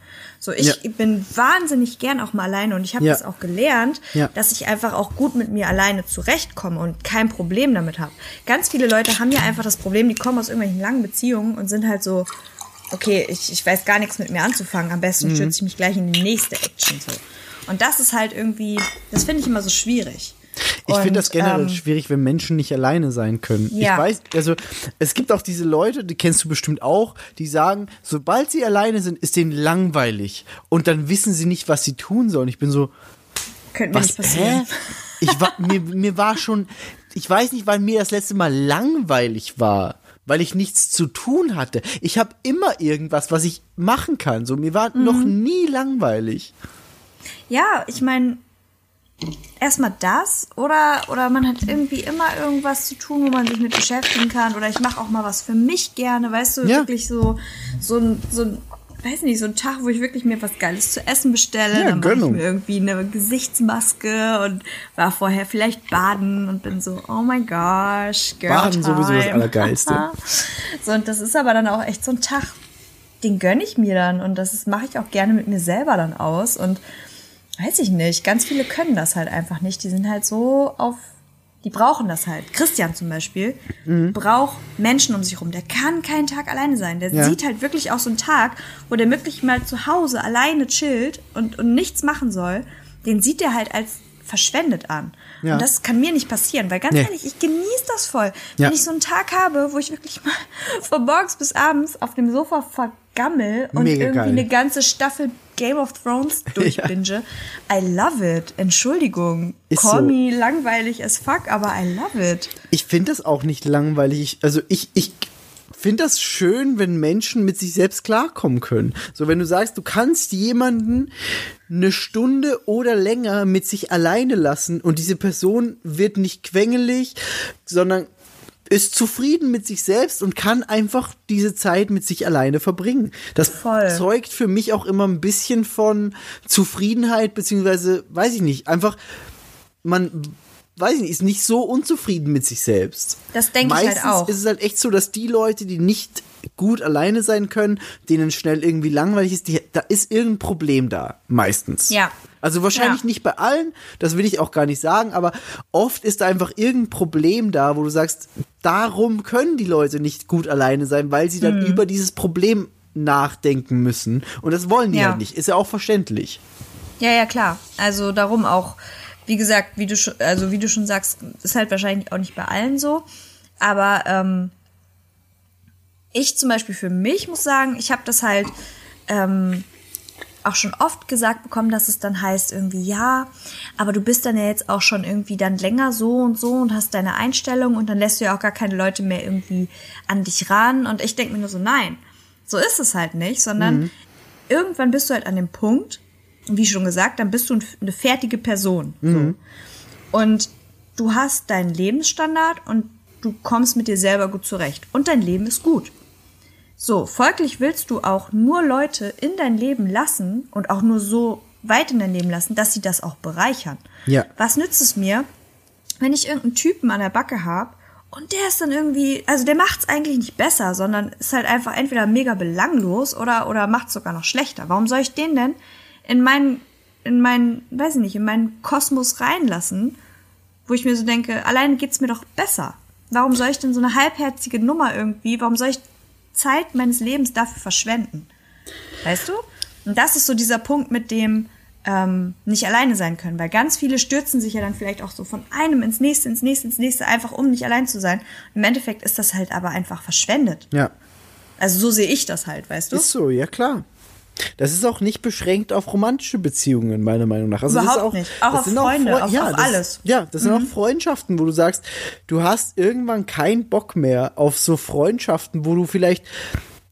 So, ich ja. bin wahnsinnig gern auch mal alleine und ich habe ja. das auch gelernt, ja. dass ich einfach auch gut mit mir alleine zurechtkomme und kein Problem damit habe. Ganz viele Leute haben ja einfach das Problem, die kommen aus irgendwelchen langen Beziehungen und sind halt so, okay, ich, ich weiß gar nichts mit mir anzufangen, am besten mhm. stürze ich mich gleich in die nächste Action so. Und das ist halt irgendwie, das finde ich immer so schwierig. Ich finde das generell ähm, schwierig, wenn Menschen nicht alleine sein können. Ja. Ich weiß, also es gibt auch diese Leute, die kennst du bestimmt auch, die sagen, sobald sie alleine sind, ist denen langweilig und dann wissen sie nicht, was sie tun sollen. Ich bin so, könnte mir nicht passieren. Hä? Ich war, mir, mir war schon, ich weiß nicht, wann mir das letzte Mal langweilig war weil ich nichts zu tun hatte. Ich habe immer irgendwas, was ich machen kann. So mir war mhm. noch nie langweilig. Ja, ich meine, erstmal das oder oder man hat irgendwie immer irgendwas zu tun, wo man sich mit beschäftigen kann oder ich mache auch mal was für mich gerne, weißt du, ja. wirklich so so ein so ein weiß nicht, so ein Tag, wo ich wirklich mir was Geiles zu essen bestelle, ja, dann mache ich mir irgendwie eine Gesichtsmaske und war vorher vielleicht baden und bin so, oh my gosh, Girl Baden time. sowieso das Allergeilste. so, und das ist aber dann auch echt so ein Tag, den gönne ich mir dann und das mache ich auch gerne mit mir selber dann aus und weiß ich nicht, ganz viele können das halt einfach nicht. Die sind halt so auf, die brauchen das halt. Christian zum Beispiel mhm. braucht Menschen um sich rum. Der kann keinen Tag alleine sein. Der ja. sieht halt wirklich auch so einen Tag, wo der wirklich mal zu Hause alleine chillt und, und nichts machen soll. Den sieht er halt als verschwendet an. Ja. Und das kann mir nicht passieren, weil ganz nee. ehrlich, ich genieße das voll. Ja. Wenn ich so einen Tag habe, wo ich wirklich mal von morgens bis abends auf dem Sofa vergammel und Mega irgendwie geil. eine ganze Staffel Game of Thrones durchbinge, ja. I love it. Entschuldigung. Ist Call so. me langweilig as fuck, aber I love it. Ich finde das auch nicht langweilig. Also ich, ich finde das schön, wenn Menschen mit sich selbst klarkommen können. So, wenn du sagst, du kannst jemanden eine Stunde oder länger mit sich alleine lassen und diese Person wird nicht quengelig, sondern ist zufrieden mit sich selbst und kann einfach diese Zeit mit sich alleine verbringen. Das Voll. zeugt für mich auch immer ein bisschen von Zufriedenheit, beziehungsweise, weiß ich nicht, einfach, man weiß ich nicht, ist nicht so unzufrieden mit sich selbst. Das denke ich halt auch. ist es halt echt so, dass die Leute, die nicht gut alleine sein können, denen schnell irgendwie langweilig ist, die, da ist irgendein Problem da, meistens. Ja. Also wahrscheinlich Ja. nicht bei allen, das will ich auch gar nicht sagen, aber oft ist da einfach irgendein Problem da, wo du sagst, darum können die Leute nicht gut alleine sein, weil sie Mhm. dann über dieses Problem nachdenken müssen. Und das wollen die Ja. halt nicht. Ist ja auch verständlich. Ja, ja, klar. Also darum auch, wie gesagt, wie du schon, also wie du schon sagst, ist halt wahrscheinlich auch nicht bei allen so. Aber ähm, ich zum Beispiel für mich muss sagen, ich habe das halt ähm, auch schon oft gesagt bekommen, dass es dann heißt irgendwie, ja, aber du bist dann ja jetzt auch schon irgendwie dann länger so und so und hast deine Einstellung und dann lässt du ja auch gar keine Leute mehr irgendwie an dich ran. Und ich denke mir nur so, nein, so ist es halt nicht, sondern irgendwann bist du halt an dem Punkt, wie schon gesagt, dann bist du ein- eine fertige Person. So. Und du hast deinen Lebensstandard und du kommst mit dir selber gut zurecht. Und dein Leben ist gut. So, folglich willst du auch nur Leute in dein Leben lassen und auch nur so weit in dein Leben lassen, dass sie das auch bereichern. Ja. Was nützt es mir, wenn ich irgendeinen Typen an der Backe habe und der ist dann irgendwie, also der macht's eigentlich nicht besser, sondern ist halt einfach entweder mega belanglos oder, oder macht's sogar noch schlechter. Warum soll ich den denn in meinen, in meinen, weiß ich nicht, in meinen Kosmos reinlassen, wo ich mir so denke, alleine geht's mir doch besser. Warum soll ich denn so eine halbherzige Nummer irgendwie, warum soll ich Zeit meines Lebens dafür verschwenden? Weißt du? Und das ist so dieser Punkt, mit dem ähm, nicht alleine sein können, weil ganz viele stürzen sich ja dann vielleicht auch so von einem ins nächste, ins nächste, ins nächste, einfach um nicht allein zu sein. Im Endeffekt ist das halt aber einfach verschwendet. Ja. Also so sehe ich das halt, weißt du? Ist so, ja klar. Das ist auch nicht beschränkt auf romantische Beziehungen, meiner Meinung nach. Also das Überhaupt ist auch, nicht. Auch das auf sind Freunde, Freu- auf- ja, auf das, alles. Mhm. Ja, das sind auch Freundschaften, wo du sagst, du hast irgendwann keinen Bock mehr auf so Freundschaften, wo du vielleicht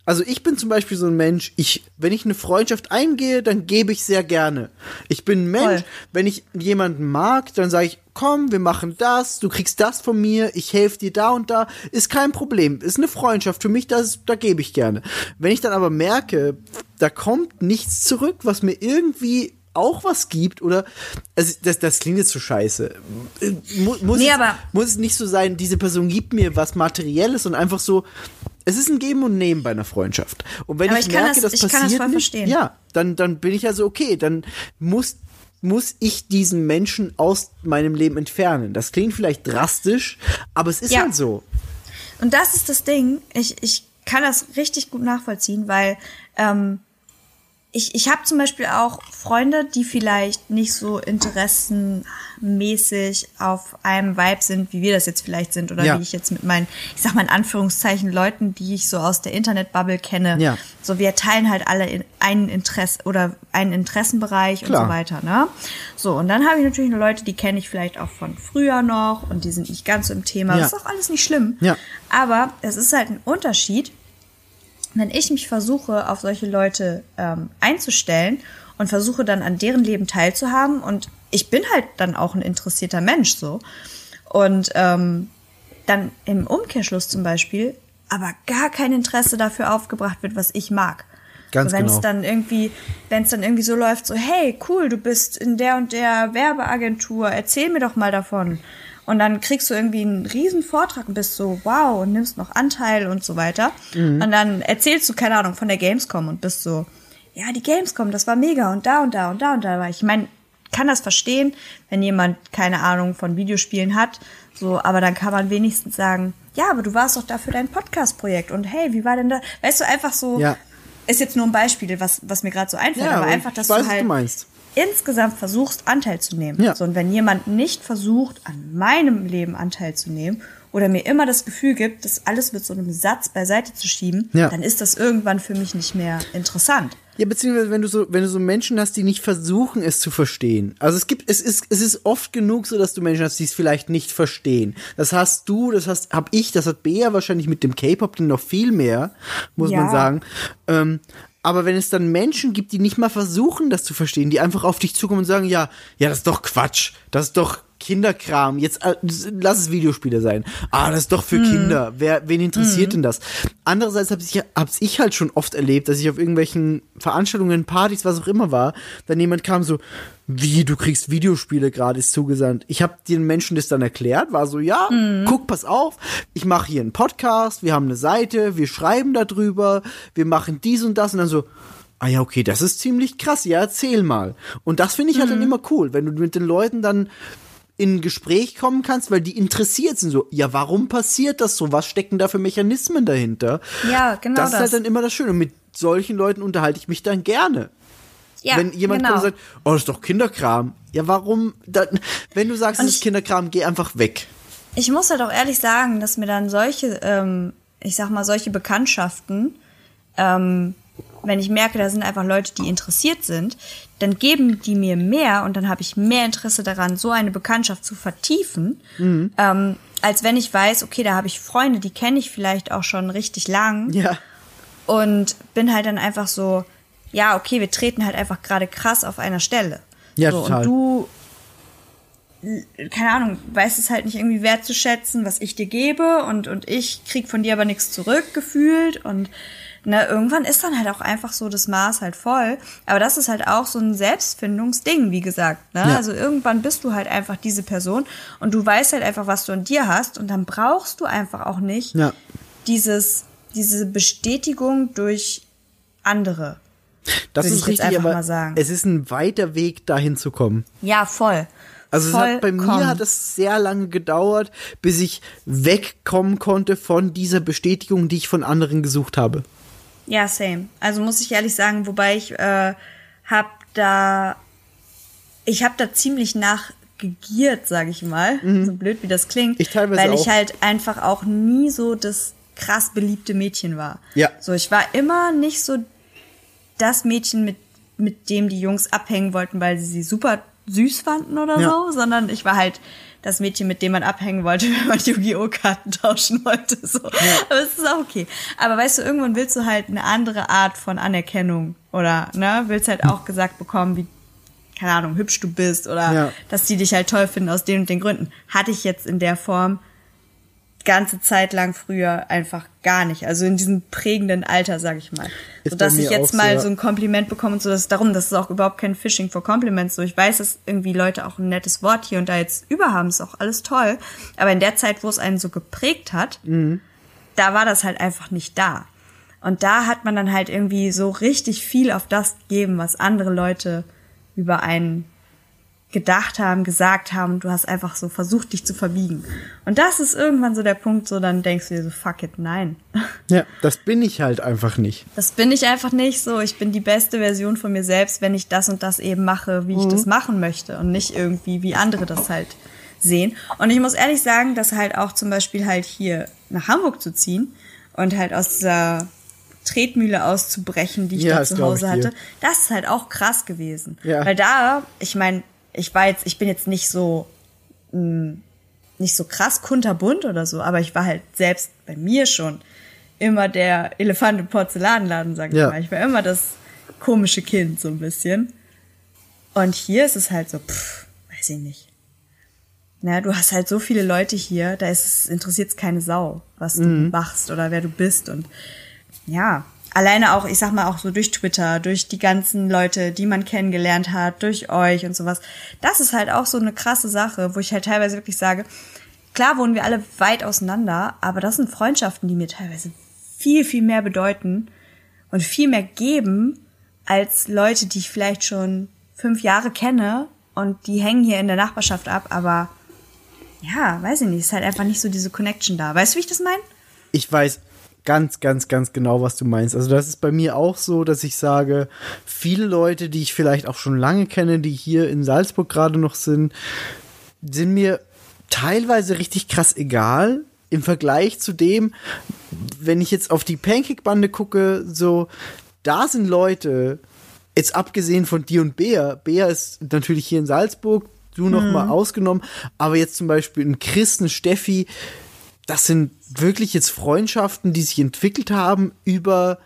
also ich bin zum Beispiel so ein Mensch, ich, wenn ich eine Freundschaft eingehe, dann gebe ich sehr gerne. Ich bin ein Mensch, Voll. wenn ich jemanden mag, dann sage ich, komm, wir machen das, du kriegst das von mir, ich helfe dir da und da, ist kein Problem, ist eine Freundschaft für mich, das, da gebe ich gerne. Wenn ich dann aber merke, da kommt nichts zurück, was mir irgendwie auch was gibt oder also das, das klingt jetzt so scheiße. Äh, Mu- Muss, Nee, es, muss es nicht so sein, diese Person gibt mir was Materielles und einfach so, es ist ein Geben und Nehmen bei einer Freundschaft. Und wenn ich, ich kann merke, das- das, das passiert voll nicht, verstehen. ja, dann, dann bin ich also okay, dann muss muss ich diesen Menschen aus meinem Leben entfernen. Das klingt vielleicht drastisch, aber es ist Ja. halt so. Und das ist das Ding. Ich, ich kann das richtig gut nachvollziehen, weil ähm, ich, ich habe zum Beispiel auch Freunde, die vielleicht nicht so interessenmäßig auf einem Vibe sind, wie wir das jetzt vielleicht sind oder Ja. wie ich jetzt mit meinen, ich sag mal in Anführungszeichen, Leuten, die ich so aus der Internetbubble kenne. Ja. So, wir teilen halt alle in einen Interesse oder einen Interessenbereich und Klar. so weiter, ne? So, und dann habe ich natürlich nur Leute, die kenne ich vielleicht auch von früher noch und die sind nicht ganz so im Thema. Ja. Das ist auch alles nicht schlimm. Ja. Aber es ist halt ein Unterschied, wenn ich mich versuche, auf solche Leute ähm, einzustellen und versuche dann an deren Leben teilzuhaben und ich bin halt dann auch ein interessierter Mensch so und ähm, dann im Umkehrschluss zum Beispiel aber gar kein Interesse dafür aufgebracht wird, was ich mag. Ganz und wenn genau. es dann irgendwie, wenn es dann irgendwie so läuft, so hey cool, du bist in der und der Werbeagentur, erzähl mir doch mal davon. Und dann kriegst du irgendwie einen riesen Vortrag und bist so, wow, und nimmst noch Anteil und so weiter. Mhm. Und dann erzählst du, keine Ahnung, von der Gamescom und bist so, ja, die Gamescom, das war mega und da und da und da und da war ich. Ich meine, kann das verstehen, wenn jemand keine Ahnung von Videospielen hat, so, aber dann kann man wenigstens sagen, ja, aber du warst doch da für dein Podcast-Projekt und hey, wie war denn da? Weißt du, einfach so, Ja. ist jetzt nur ein Beispiel, was, was mir gerade so einfällt, Ja, aber einfach, dass weiß, du was halt du meinst. Insgesamt versuchst, Anteil zu nehmen. Ja. So, und wenn jemand nicht versucht, an meinem Leben Anteil zu nehmen oder mir immer das Gefühl gibt, das alles mit so einem Satz beiseite zu schieben, Ja. dann ist das irgendwann für mich nicht mehr interessant. Ja, beziehungsweise wenn du so, wenn du so Menschen hast, die nicht versuchen, es zu verstehen. Also es gibt, es ist, es ist oft genug so, dass du Menschen hast, die es vielleicht nicht verstehen. Das hast du, das hast, hab ich, das hat Bea wahrscheinlich mit dem K-Pop noch viel mehr, muss Ja. man sagen. Ähm, aber wenn es dann Menschen gibt, die nicht mal versuchen, das zu verstehen, die einfach auf dich zukommen und sagen, ja, ja, das ist doch Quatsch, das ist doch Kinderkram, jetzt äh, lass es Videospiele sein. Ah, das ist doch für mhm. Kinder. Wer, wen interessiert mhm. denn das? Andererseits habe ich, hab's ich halt schon oft erlebt, dass ich auf irgendwelchen Veranstaltungen, Partys, was auch immer war, dann jemand kam so, wie, du kriegst Videospiele gratis zugesandt. Ich habe den Menschen das dann erklärt, war so, ja, mhm. guck, pass auf, ich mache hier einen Podcast, wir haben eine Seite, wir schreiben darüber, wir machen dies und das und dann so, ah ja, okay, das ist ziemlich krass, ja, erzähl mal. Und das finde ich halt mhm. dann immer cool, wenn du mit den Leuten dann in ein Gespräch kommen kannst, weil die interessiert sind so, ja, warum passiert das so? Was stecken da für Mechanismen dahinter? Ja, genau. Das, das. ist halt dann immer das Schöne. Und mit solchen Leuten unterhalte ich mich dann gerne. Ja, wenn jemand genau. kommt und sagt, oh, das ist doch Kinderkram. Ja, warum? Dann, wenn du sagst, es ist Kinderkram, geh einfach weg. Ich muss halt auch ehrlich sagen, dass mir dann solche, ähm, ich sag mal, solche Bekanntschaften, ähm, wenn ich merke, da sind einfach Leute, die interessiert sind, dann geben die mir mehr und dann habe ich mehr Interesse daran, so eine Bekanntschaft zu vertiefen, mhm. ähm, als wenn ich weiß, okay, da habe ich Freunde, die kenne ich vielleicht auch schon richtig lang. Ja. Und bin halt dann einfach so, ja, okay, wir treten halt einfach gerade krass auf einer Stelle. Ja, so, total. Und du, keine Ahnung, weißt es halt nicht irgendwie wertzuschätzen, was ich dir gebe und, und ich krieg von dir aber nichts zurückgefühlt und ne, irgendwann ist dann halt auch einfach so das Maß halt voll. Aber das ist halt auch so ein Selbstfindungsding, wie gesagt. Ne? Ja. Also irgendwann bist du halt einfach diese Person und du weißt halt einfach, was du an dir hast und dann brauchst du einfach auch nicht ja. dieses, diese Bestätigung durch andere. Das ist richtig, aber es ist ein weiter Weg, dahin zu kommen. Ja, voll. Also voll es hat, bei mir hat es sehr lange gedauert, bis ich wegkommen konnte von dieser Bestätigung, die ich von anderen gesucht habe. Ja, same. Also muss ich ehrlich sagen, wobei ich äh, habe da, ich habe da ziemlich nachgegiert, sage ich mal, mhm. so blöd wie das klingt, ich teilweise weil auch. ich halt einfach auch nie so das krass beliebte Mädchen war. Ja. So, ich war immer nicht so das Mädchen, mit, mit dem die Jungs abhängen wollten, weil sie sie super süß fanden oder ja. so, sondern ich war halt das Mädchen, mit dem man abhängen wollte, wenn man Yu-Gi-Oh! Karten tauschen wollte. So. Ja. Aber es ist auch okay. Aber weißt du, irgendwann willst du halt eine andere Art von Anerkennung oder ne, willst halt auch gesagt bekommen, wie keine Ahnung, hübsch du bist oder ja. dass die dich halt toll finden aus den und den Gründen. Hatte ich jetzt in der Form ganze Zeit lang früher einfach gar nicht. Also in diesem prägenden Alter, sag ich mal. Ist so dass ich jetzt mal so ein Kompliment bekomme und so, das ist darum, das ist auch überhaupt kein Phishing for Compliments. So, ich weiß, dass irgendwie Leute auch ein nettes Wort hier und da jetzt überhaben, ist auch alles toll. Aber in der Zeit, wo es einen so geprägt hat, mhm. da war das halt einfach nicht da. Und da hat man dann halt irgendwie so richtig viel auf das gegeben, was andere Leute über einen gedacht haben, gesagt haben, du hast einfach so versucht, dich zu verbiegen. Und das ist irgendwann so der Punkt, so dann denkst du dir so, fuck it, nein. Ja, das bin ich halt einfach nicht. Das bin ich einfach nicht so. Ich bin die beste Version von mir selbst, wenn ich das und das eben mache, wie ich mhm. das machen möchte und nicht irgendwie, wie andere das halt sehen. Und ich muss ehrlich sagen, dass halt auch zum Beispiel halt hier nach Hamburg zu ziehen und halt aus dieser Tretmühle auszubrechen, die ich ja, da zu Hause hatte, das ist halt auch krass gewesen. Ja. Weil da, ich meine, ich war jetzt, ich bin jetzt nicht so mh, hm, nicht so krass kunterbunt oder so, aber ich war halt selbst bei mir schon immer der Elefant im Porzellanladen, sag ich ja. mal. Ich war immer das komische Kind so ein bisschen. Und hier ist es halt so, pff, weiß ich nicht. Na, du hast halt so viele Leute hier, da ist es, interessiert es keine Sau, was du mhm. machst oder wer du bist. Und ja, alleine auch, ich sag mal, auch so durch Twitter, durch die ganzen Leute, die man kennengelernt hat, durch euch und sowas. Das ist halt auch so eine krasse Sache, wo ich halt teilweise wirklich sage, klar wohnen wir alle weit auseinander, aber das sind Freundschaften, die mir teilweise viel, viel mehr bedeuten und viel mehr geben als Leute, die ich vielleicht schon fünf Jahre kenne und die hängen hier in der Nachbarschaft ab, aber ja, weiß ich nicht, ist halt einfach nicht so diese Connection da. Weißt du, wie ich das meine? Ich weiß ganz, ganz, ganz genau, was du meinst. Also das ist bei mir auch so, dass ich sage, viele Leute, die ich vielleicht auch schon lange kenne, die hier in Salzburg gerade noch sind, sind mir teilweise richtig krass egal im Vergleich zu dem, wenn ich jetzt auf die Pancake-Bande gucke, so, da sind Leute, jetzt abgesehen von dir und Bea, Bea ist natürlich hier in Salzburg, du noch mhm. mal ausgenommen, aber jetzt zum Beispiel ein Chris, ein Steffi, das sind wirklich jetzt Freundschaften, die sich entwickelt haben über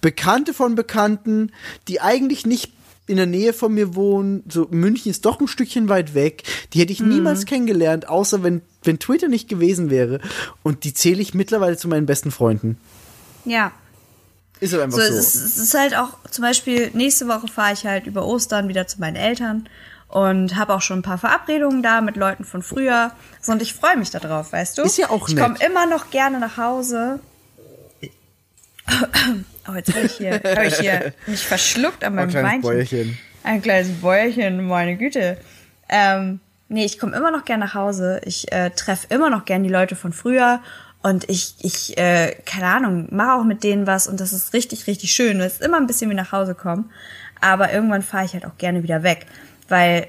Bekannte von Bekannten, die eigentlich nicht in der Nähe von mir wohnen. So, München ist doch ein Stückchen weit weg. Die hätte ich mhm. niemals kennengelernt, außer wenn, wenn Twitter nicht gewesen wäre. Und die zähle ich mittlerweile zu meinen besten Freunden. Ja. Ist halt einfach so. so. Es, ist, es ist halt auch, zum Beispiel, nächste Woche fahre ich halt über Ostern wieder zu meinen Eltern und habe auch schon ein paar Verabredungen da mit Leuten von früher. So, und ich freue mich darauf, weißt du? Ist ja auch nett. Ich komme immer noch gerne nach Hause. Oh, jetzt habe ich hier, hab ich hier mich verschluckt an meinem ein Weinchen. Bäuerchen. Ein kleines Bäuerchen, meine Güte. Ähm, nee, ich komme immer noch gerne nach Hause. Ich äh, treffe immer noch gerne die Leute von früher. Und ich, ich, äh, keine Ahnung, mache auch mit denen was und das ist richtig, richtig schön. Es ist immer ein bisschen wie nach Hause kommen. Aber irgendwann fahre ich halt auch gerne wieder weg. Weil,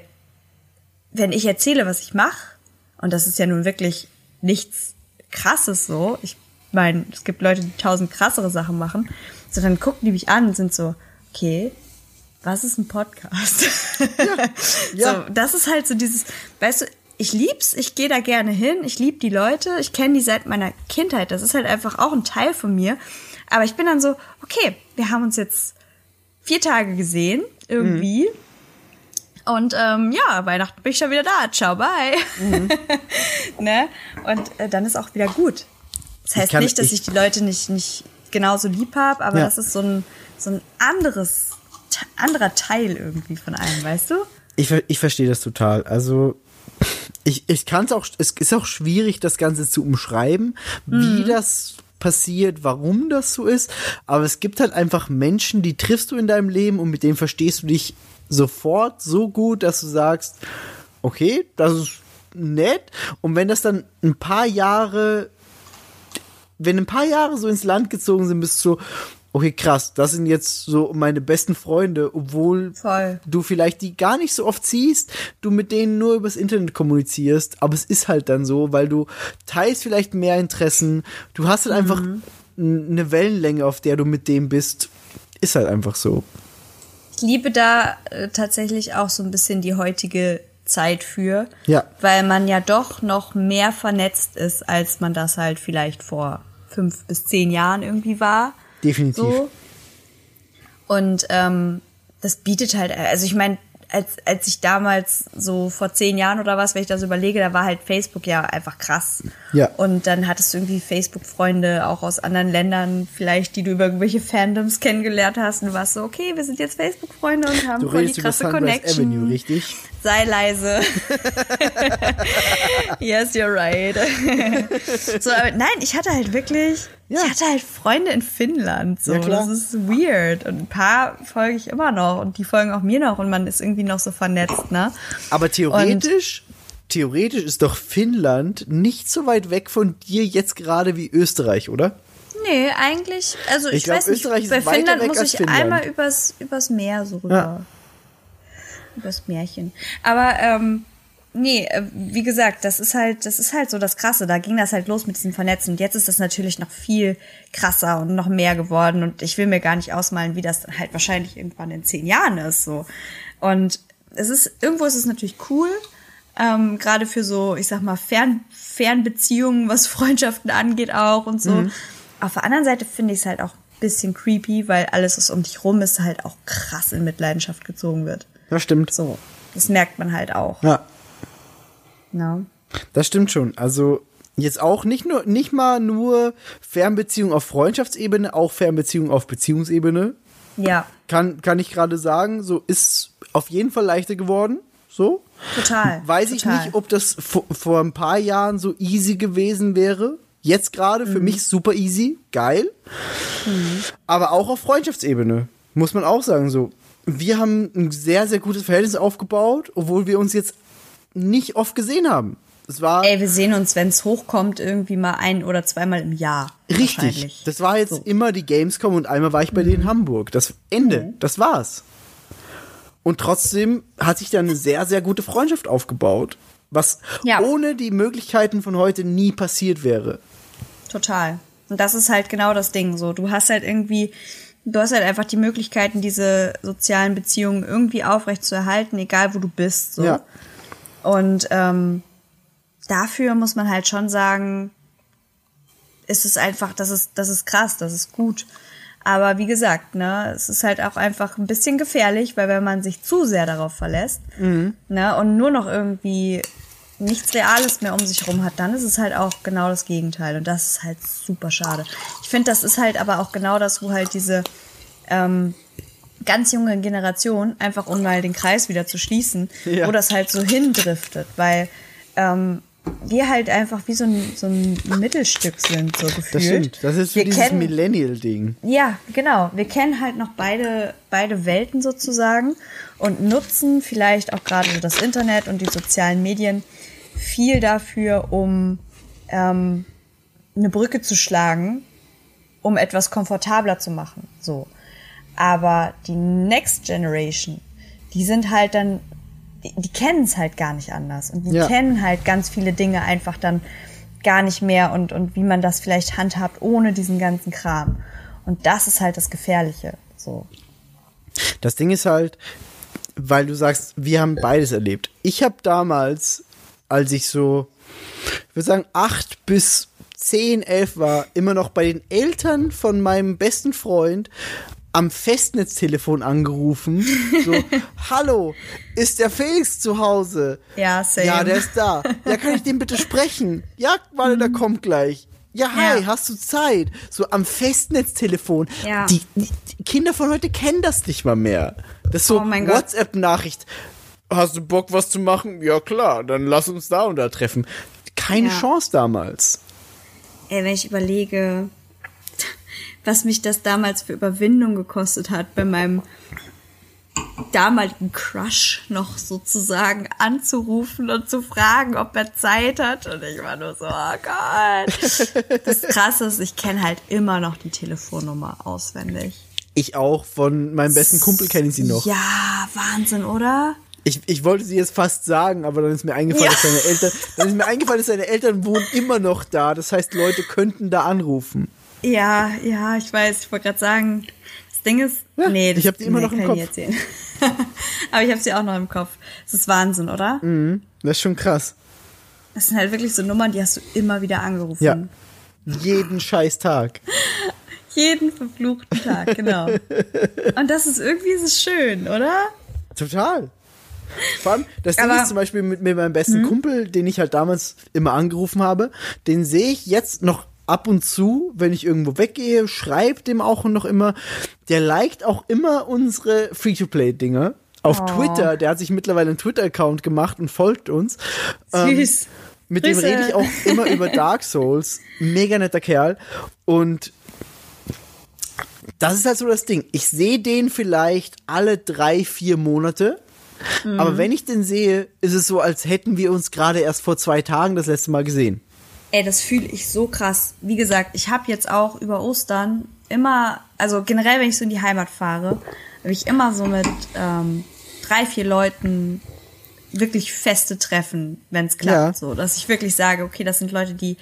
wenn ich erzähle, was ich mache, und das ist ja nun wirklich nichts krasses so, ich meine, es gibt Leute, die tausend krassere Sachen machen, so dann gucken die mich an und sind so, okay, was ist ein Podcast? Ja, ja. So, das ist halt so dieses, weißt du, ich lieb's, ich gehe da gerne hin, ich lieb die Leute, ich kenne die seit meiner Kindheit, das ist halt einfach auch ein Teil von mir. Aber ich bin dann so, okay, wir haben uns jetzt vier Tage gesehen, irgendwie. Mhm. Und ähm, ja, Weihnachten bin ich schon wieder da. Ciao, bye. Mhm. ne? Und äh, dann ist auch wieder gut. Das heißt nicht, dass ich, ich die Leute nicht, nicht genauso lieb habe, aber ja. das ist so ein, so ein anderes, anderer Teil irgendwie von allem, weißt du? Ich, ich verstehe das total. Also ich, ich kann es auch, es ist auch schwierig, das Ganze zu umschreiben, mhm. wie das passiert, warum das so ist. Aber es gibt halt einfach Menschen, die triffst du in deinem Leben und mit denen verstehst du dich sofort so gut, dass du sagst, okay, das ist nett. Und wenn das dann ein paar Jahre wenn ein paar Jahre so ins Land gezogen sind, bist du so, okay, krass, das sind jetzt so meine besten Freunde, obwohl Voll. du vielleicht die gar nicht so oft siehst, du mit denen nur übers Internet kommunizierst, aber es ist halt dann so, weil du teilst vielleicht mehr Interessen, du hast halt mhm. einfach eine Wellenlänge, auf der du mit dem bist, ist halt einfach so. Ich liebe da äh, tatsächlich auch so ein bisschen die heutige Zeit für. Ja. Weil man ja doch noch mehr vernetzt ist, als man das halt vielleicht vor fünf bis zehn Jahren irgendwie war. Definitiv. So. Und ähm, das bietet halt, also ich meine, als, als ich damals so vor zehn Jahren oder was, wenn ich das überlege, da war halt Facebook ja einfach krass. Ja. Und dann hattest du irgendwie Facebook-Freunde auch aus anderen Ländern, vielleicht, die du über irgendwelche Fandoms kennengelernt hast und warst so, okay, wir sind jetzt Facebook-Freunde und haben du voll die krasse über Connection. Avenue, richtig? Sei leise. yes, you're right. so, aber nein, ich hatte halt wirklich, ja. ich hatte halt Freunde in Finnland. So, ja, klar. das ist weird. Und ein paar folge ich immer noch und die folgen auch mir noch und man ist irgendwie noch so vernetzt, ne? Aber theoretisch, und, theoretisch ist doch Finnland nicht so weit weg von dir jetzt gerade wie Österreich, oder? Nee, eigentlich, also ich, ich glaub, weiß nicht, Österreich bei Finnland muss ich Finnland. einmal übers, übers Meer so rüber. Ja übers Märchen. Aber ähm, nee, äh, wie gesagt, das ist halt, das ist halt so das Krasse. Da ging das halt los mit diesem Vernetzen. Und jetzt ist das natürlich noch viel krasser und noch mehr geworden. Und ich will mir gar nicht ausmalen, wie das dann halt wahrscheinlich irgendwann in zehn Jahren ist. So. Und es ist, irgendwo ist es natürlich cool, ähm, gerade für so, ich sag mal, Fern, Fernbeziehungen, was Freundschaften angeht auch und so. Mhm. Auf der anderen Seite finde ich es halt auch ein bisschen creepy, weil alles, was um dich rum ist, halt auch krass in Mitleidenschaft gezogen wird. Das stimmt. So, das merkt man halt auch. Ja. No. Das stimmt schon. Also jetzt auch nicht nur, nicht mal nur Fernbeziehung auf Freundschaftsebene, auch Fernbeziehung auf Beziehungsebene. Ja. Kann, kann ich gerade sagen, so ist auf jeden Fall leichter geworden. So. Total. Weiß total. ich nicht, ob das vor, vor ein paar Jahren so easy gewesen wäre. Jetzt gerade für mhm. mich super easy, geil. Mhm. Aber auch auf Freundschaftsebene. Muss man auch sagen, so wir haben ein sehr, sehr gutes Verhältnis aufgebaut, obwohl wir uns jetzt nicht oft gesehen haben. Es war Ey, wir sehen uns, wenn es hochkommt, irgendwie mal ein oder zweimal im Jahr. Richtig. Das war jetzt so. immer die Gamescom und einmal war ich bei mhm. denen in Hamburg. Das Ende. Mhm. Das war's. Und trotzdem hat sich da eine sehr, sehr gute Freundschaft aufgebaut, was ja. ohne die Möglichkeiten von heute nie passiert wäre. Total. Und das ist halt genau das Ding. So, du hast halt irgendwie du hast halt einfach die Möglichkeiten, diese sozialen Beziehungen irgendwie aufrecht zu erhalten, egal wo du bist. So. Ja. Und ähm, dafür muss man halt schon sagen, ist es einfach, das ist, das ist krass, das ist gut. Aber wie gesagt, ne, es ist halt auch einfach ein bisschen gefährlich, weil wenn man sich zu sehr darauf verlässt, mhm. ne, und nur noch irgendwie nichts Reales mehr um sich rum hat, dann ist es halt auch genau das Gegenteil. Und das ist halt super schade. Ich finde, das ist halt aber auch genau das, wo halt diese ähm, ganz junge Generation, einfach um mal den Kreis wieder zu schließen, ja. wo das halt so hindriftet, weil ähm, wir halt einfach wie so ein, so ein Mittelstück sind, so gefühlt. Das stimmt. Das ist wir dieses Millennial-Ding. Ja, genau. Wir kennen halt noch beide, beide Welten sozusagen und nutzen vielleicht auch gerade das Internet und die sozialen Medien viel dafür, um ähm, eine Brücke zu schlagen, um etwas komfortabler zu machen. So. Aber die Next Generation, die sind halt dann die, die kennen es halt gar nicht anders. Und die ja. kennen halt ganz viele Dinge einfach dann gar nicht mehr und, und wie man das vielleicht handhabt ohne diesen ganzen Kram. Und das ist halt das Gefährliche. So. Das Ding ist halt, weil du sagst, wir haben beides erlebt. Ich habe damals, als ich so, ich würde sagen, acht bis zehn, elf war, immer noch bei den Eltern von meinem besten Freund am Festnetztelefon angerufen. So, hallo, ist der Felix zu Hause? Ja, same. Ja, der ist da. Ja, kann ich den bitte sprechen? Ja, warte, der kommt gleich. Ja, hi, ja. hast du Zeit? So am Festnetztelefon. Ja. Die, die, Kinder von heute kennen das nicht mal mehr. Das ist so oh WhatsApp-Nachricht. Hast du Bock, was zu machen? Ja, klar, dann lass uns da und da treffen. Keine ja. Chance damals. Ey, wenn ich überlege, was mich das damals für Überwindung gekostet hat, bei meinem damaligen Crush noch sozusagen anzurufen und zu fragen, ob er Zeit hat. Und ich war nur so, oh Gott. Das Krasse ist, ich kenne halt immer noch die Telefonnummer auswendig. Ich auch, von meinem besten Kumpel kenne ich sie noch. Ja, Wahnsinn, oder? Ich, ich wollte sie jetzt fast sagen, aber dann ist mir eingefallen, ja. dass seine Eltern, dann ist mir eingefallen, dass seine Eltern wohnen immer noch da. Das heißt, Leute könnten da anrufen. Ja, ja, ich weiß. Ich wollte gerade sagen, das Ding ist, ja, nee, das, ich habe die immer nee, noch im Kopf. Erzählen. Aber ich habe sie auch noch im Kopf. Das ist Wahnsinn, oder? Mhm, das ist schon krass. Das sind halt wirklich so Nummern, die hast du immer wieder angerufen. Ja. Jeden scheiß Tag. Jeden verfluchten Tag, genau. Und das ist irgendwie ist es schön, oder? Total. Vor allem, das Ding ist zum Beispiel mit, mit meinem besten mhm. Kumpel, den ich halt damals immer angerufen habe, den sehe ich jetzt noch ab und zu, wenn ich irgendwo weggehe, schreibt dem auch noch immer. Der liked auch immer unsere Free-to-Play-Dinge. Auf oh. Twitter, der hat sich mittlerweile einen Twitter-Account gemacht und folgt uns. Süß. Ähm, mit Grüße. dem rede ich auch immer über Dark Souls. Mega netter Kerl. Und das ist halt so das Ding. Ich sehe den vielleicht alle drei, vier Monate. Mhm. Aber wenn ich den sehe, ist es so, als hätten wir uns gerade erst vor zwei Tagen das letzte Mal gesehen. Ey, das fühle ich so krass. Wie gesagt, ich habe jetzt auch über Ostern immer, also generell, wenn ich so in die Heimat fahre, habe ich immer so mit ähm, drei, vier Leuten wirklich feste Treffen, wenn es klappt. Ja. So, dass ich wirklich sage, okay, das sind Leute, die,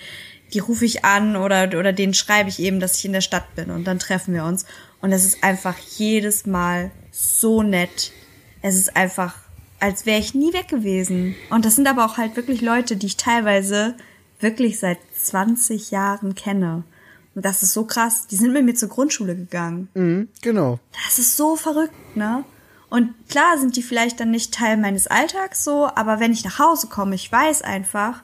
die rufe ich an oder, oder denen schreibe ich eben, dass ich in der Stadt bin und dann treffen wir uns. Und es ist einfach jedes Mal so nett. Es ist einfach, als wäre ich nie weg gewesen. Und das sind aber auch halt wirklich Leute, die ich teilweise wirklich seit 20 Jahren kenne. Und das ist so krass. Die sind mit mir zur Grundschule gegangen. Mhm, genau. Das ist so verrückt, ne? Und klar sind die vielleicht dann nicht Teil meines Alltags so, aber wenn ich nach Hause komme, ich weiß einfach,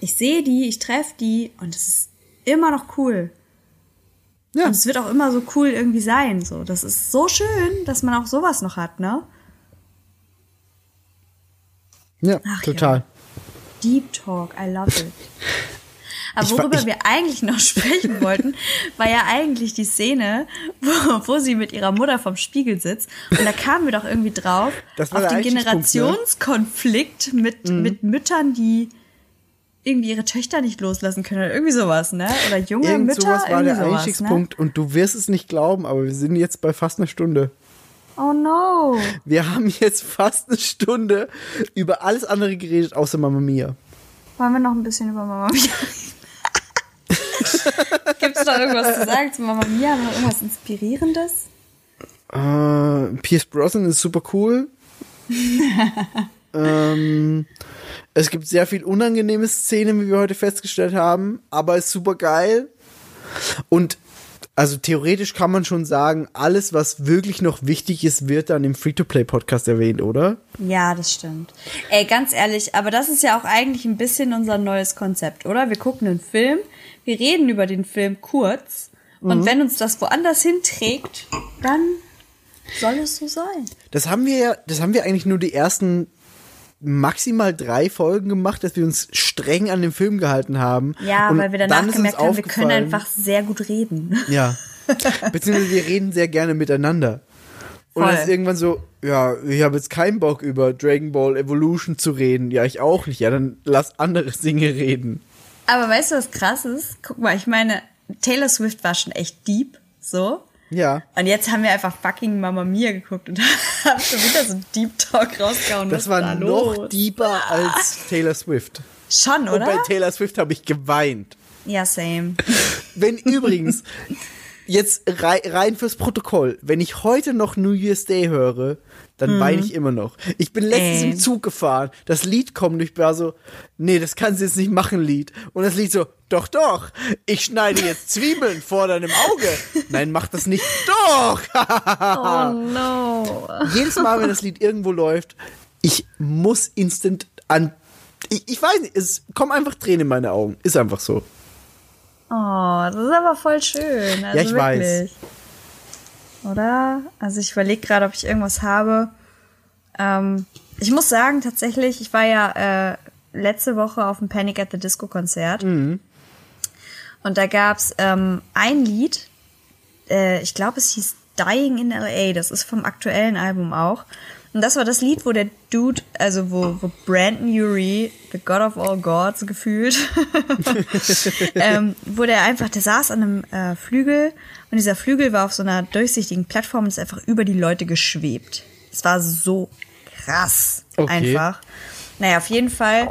ich sehe die, ich treffe die und es ist immer noch cool. Ja. Und es wird auch immer so cool irgendwie sein. So, das ist so schön, dass man auch sowas noch hat, ne? Ja, Ach, total. Ja. Deep Talk, I love it. Aber worüber ich, wir eigentlich noch sprechen wollten, war ja eigentlich die Szene, wo, wo sie mit ihrer Mutter vom Spiegel sitzt. Und da kamen wir doch irgendwie drauf auf den ne? Generationskonflikt ne? mit, mhm. mit Müttern, die irgendwie ihre Töchter nicht loslassen können oder irgendwie sowas, ne? Oder junge Irgend Mütter. Sowas war der sowas, Einstiegspunkt ne? und du wirst es nicht glauben, aber wir sind jetzt bei fast einer Stunde. Oh no. Wir haben jetzt fast eine Stunde über alles andere geredet, außer Mama Mia. Wollen wir noch ein bisschen über Mama Mia Gibt es noch irgendwas zu sagen zu Mama Mia? Noch irgendwas Inspirierendes? Uh, Pierce Brosnan ist super cool. ähm, es gibt sehr viel unangenehme Szenen, wie wir heute festgestellt haben, aber ist super geil. Und Also theoretisch kann man schon sagen, alles, was wirklich noch wichtig ist, wird dann im Free-to-Play-Podcast erwähnt, oder? Ja, das stimmt. Ey, ganz ehrlich, aber das ist ja auch eigentlich ein bisschen unser neues Konzept, oder? Wir gucken einen Film, wir reden über den Film kurz und mhm. wenn uns das woanders hinträgt, dann soll es so sein. Das haben wir ja, das haben wir eigentlich nur die ersten maximal drei Folgen gemacht, dass wir uns streng an dem Film gehalten haben. Ja, und weil wir danach dann gemerkt haben, wir können einfach sehr gut reden. Ja. Beziehungsweise wir reden sehr gerne miteinander. Und dann ist irgendwann so, ja, ich habe jetzt keinen Bock über Dragon Ball Evolution zu reden. Ja, ich auch nicht. Ja, dann lass andere Dinge reden. Aber weißt du, was krass ist? Guck mal, ich meine, Taylor Swift war schon echt deep, so. Ja. Und jetzt haben wir einfach fucking Mama Mia geguckt und haben schon wieder so einen Deep Talk rausgehauen. Das war da noch los? deeper als Taylor Swift. Schon, oder? Und bei Taylor Swift habe ich geweint. Ja, same. Wenn übrigens, jetzt rein fürs Protokoll, wenn ich heute noch New Year's Day höre, dann hm. weine ich immer noch. Ich bin letztens Ey. im Zug gefahren, das Lied kommt und ich war so, nee, das kannst du jetzt nicht machen, Lied. Und das Lied so, doch, doch, ich schneide jetzt Zwiebeln vor deinem Auge. Nein, mach das nicht. Doch! oh no. Jedes Mal, wenn das Lied irgendwo läuft, ich muss instant an. Ich, ich weiß nicht, es kommen einfach Tränen in meine Augen. Ist einfach so. Oh, das ist aber voll schön. Also ja, ich wirklich. weiß. Oder? Also ich überlege gerade, ob ich irgendwas habe. Ähm, ich muss sagen, tatsächlich, ich war ja äh, letzte Woche auf dem Panic at the Disco Konzert. Mhm. Und da gab's ähm, ein Lied, äh, ich glaube, es hieß Dying in LA, das ist vom aktuellen Album auch. Und das war das Lied, wo der Dude, also wo, wo Brandon Urie, the God of all Gods gefühlt, ähm, wo der einfach, der saß an einem äh, Flügel und dieser Flügel war auf so einer durchsichtigen Plattform und ist einfach über die Leute geschwebt. Es war so krass okay. einfach. Naja, auf jeden Fall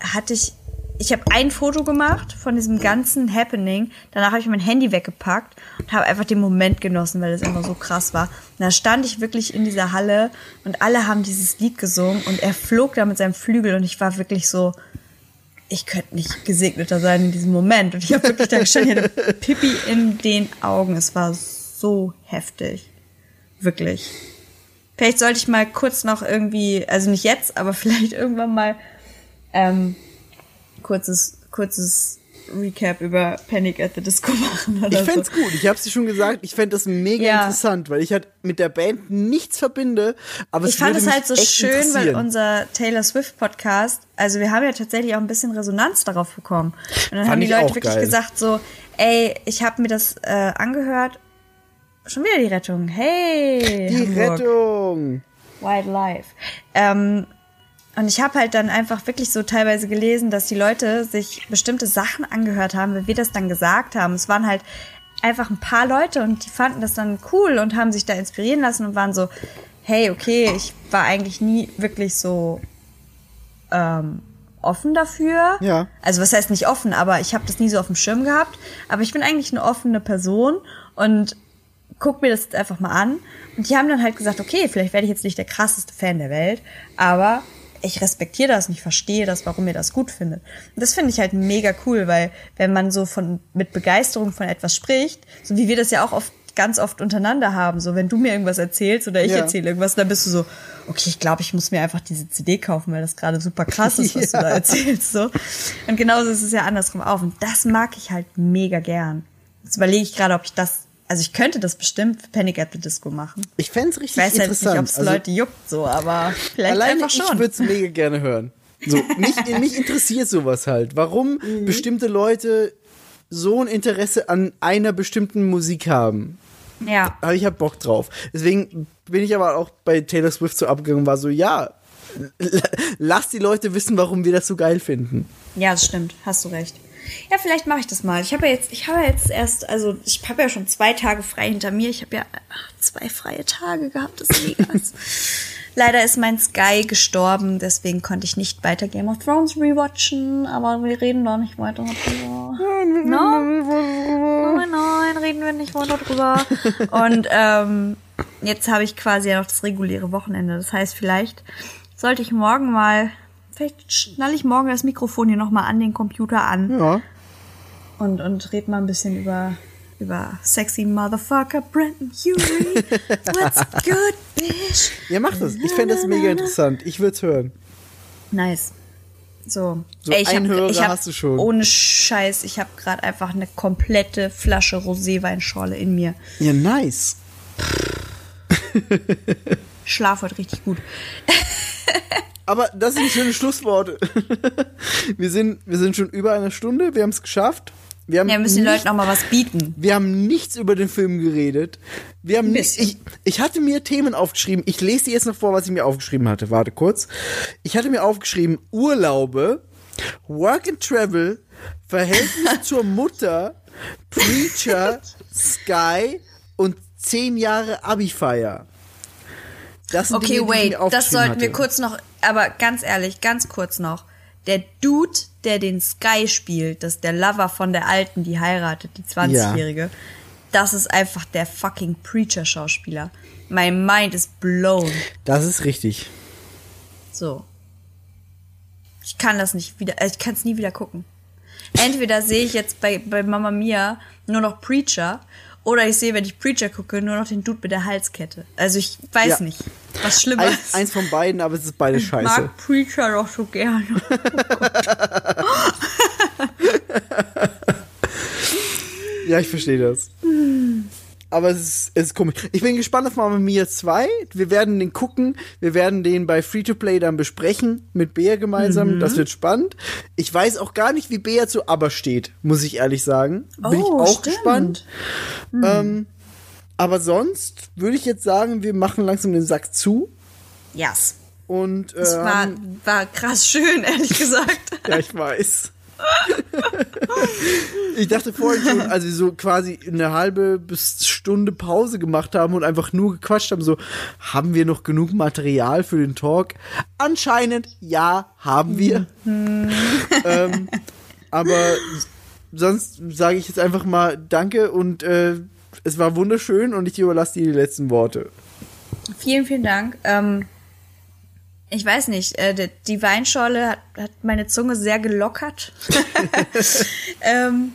hatte ich ich habe ein Foto gemacht von diesem ganzen Happening. Danach habe ich mein Handy weggepackt und habe einfach den Moment genossen, weil es einfach so krass war. Und da stand ich wirklich in dieser Halle und alle haben dieses Lied gesungen und er flog da mit seinem Flügel und ich war wirklich so, ich könnte nicht gesegneter sein in diesem Moment. Und ich habe wirklich da gestanden, ich Pippi in den Augen. Es war so heftig. Wirklich. Vielleicht sollte ich mal kurz noch irgendwie, also nicht jetzt, aber vielleicht irgendwann mal ähm, kurzes, kurzes Recap über Panic at the Disco machen oder Ich fände so. gut. Ich habe es schon gesagt. Ich fände das mega ja. interessant, weil ich halt mit der Band nichts verbinde. Aber ich fand es halt so schön, weil unser Taylor Swift Podcast, also wir haben ja tatsächlich auch ein bisschen Resonanz darauf bekommen. Und dann fand haben die Leute wirklich geil. gesagt so, ey, ich habe mir das äh, angehört. Schon wieder die Rettung. Hey. Die Hamburg. Rettung. Wildlife. Ähm, und ich habe halt dann einfach wirklich so teilweise gelesen, dass die Leute sich bestimmte Sachen angehört haben, wie wir das dann gesagt haben. Es waren halt einfach ein paar Leute und die fanden das dann cool und haben sich da inspirieren lassen und waren so, hey, okay, ich war eigentlich nie wirklich so ähm, offen dafür. Ja. Also was heißt nicht offen, aber ich habe das nie so auf dem Schirm gehabt. Aber ich bin eigentlich eine offene Person und guck mir das jetzt einfach mal an. Und die haben dann halt gesagt, okay, vielleicht werde ich jetzt nicht der krasseste Fan der Welt, aber ich respektiere das und ich verstehe das, warum ihr das gut findet. Und das finde ich halt mega cool, weil wenn man so von mit Begeisterung von etwas spricht, so wie wir das ja auch oft ganz oft untereinander haben, so wenn du mir irgendwas erzählst oder ich ja. erzähle irgendwas, dann bist du so, okay, ich glaube, ich muss mir einfach diese CD kaufen, weil das gerade super krass ist, was ja. du da erzählst, so. Und genauso ist es ja andersrum auch und das mag ich halt mega gern. Jetzt überlege ich gerade, ob ich das also ich könnte das bestimmt für Panic at the Disco machen. Ich fände es richtig ich weiß interessant. Halt nicht, ob es also, Leute juckt so, aber vielleicht alleine einfach schon. ich würde es mega gerne hören. So, mich, mich interessiert sowas halt. Warum mhm. bestimmte Leute so ein Interesse an einer bestimmten Musik haben. Ja. Aber ich hab Bock drauf. Deswegen bin ich aber auch bei Taylor Swift so abgegangen und war so, ja, lass die Leute wissen, warum wir das so geil finden. Ja, das stimmt. Hast du recht. Ja, vielleicht mache ich das mal. Ich habe ja jetzt, ich habe ja jetzt erst, also ich habe ja schon zwei Tage frei hinter mir. Ich habe ja zwei freie Tage gehabt, das ist mega. Leider ist mein Sky gestorben, deswegen konnte ich nicht weiter Game of Thrones rewatchen, aber wir reden doch nicht weiter drüber. No? Nein, nein, reden wir nicht weiter drüber. Und ähm, jetzt habe ich quasi ja noch das reguläre Wochenende. Das heißt, vielleicht sollte ich morgen mal vielleicht schnalle ich morgen das Mikrofon hier nochmal an den Computer an. Ja. Und, und red mal ein bisschen über über sexy Motherfucker Brandon Huey. What's good, bitch? Ja, mach das. Ich fände das mega interessant. Ich würde es hören. Nice. So, So Ey, ich ein hab, Hörer ich hab, hast du schon. Ohne Scheiß, ich habe gerade einfach eine komplette Flasche Roséweinschorle in mir. Ja, nice. Schlaf heute richtig gut. Aber das sind schöne Schlussworte. wir, sind, wir sind schon über eine Stunde. Wir haben es geschafft. Wir haben, Ja, wir müssen den nicht, Leuten auch mal was bieten. wir haben nichts über den Film geredet. Wir haben nicht, ich, ich hatte mir Themen aufgeschrieben. Ich lese dir jetzt noch vor, was ich mir aufgeschrieben hatte. Warte kurz. Ich hatte mir aufgeschrieben Urlaube, Work and Travel, Verhältnis zur Mutter, Preacher, Sky und zehn Jahre Abi-Feier. Das Okay, Dinge, wait, das sollten wir hatte. kurz noch, aber ganz ehrlich, ganz kurz noch. Der Dude, der den Sky spielt, das ist der Lover von der Alten, die heiratet, die 20-Jährige, das ist einfach der fucking Preacher-Schauspieler. My mind is blown. Das ist richtig. So. Ich kann das nicht wieder, äh, ich kann es nie wieder gucken. Entweder sehe ich jetzt bei, bei Mama Mia nur noch Preacher oder ich sehe, wenn ich Preacher gucke, nur noch den Dude mit der Halskette. Also ich weiß Ja. nicht, was schlimmer ist. eins von beiden, aber es ist beide Ich scheiße. mag Preacher doch so gerne. Ja, ich verstehe das. Aber es ist, es ist komisch. Ich bin gespannt auf Mamma Mia 2. Wir werden den gucken. Wir werden den bei Free-to-Play dann besprechen. Mit Bea gemeinsam. Das wird spannend. Ich weiß auch gar nicht, wie Bea zu Aber steht, muss ich ehrlich sagen. Bin ich Oh, auch stimmt. gespannt. Ähm, aber sonst würde ich jetzt sagen, wir machen langsam den Sack zu. Yes. Und Das war, ähm, war krass schön, ehrlich gesagt. Ja, ich weiß. Ich dachte vorhin schon, als wir so quasi eine halbe bis Stunde Pause gemacht haben und einfach nur gequatscht haben, so, haben wir noch genug Material für den Talk? Anscheinend, ja, haben wir. ähm, aber sonst sage ich jetzt einfach mal Danke und äh, es war wunderschön und ich überlasse dir die letzten Worte. Vielen, vielen Dank. Ähm, ich weiß nicht, äh, die- Weinschorle hat, hat meine Zunge sehr gelockert. ähm,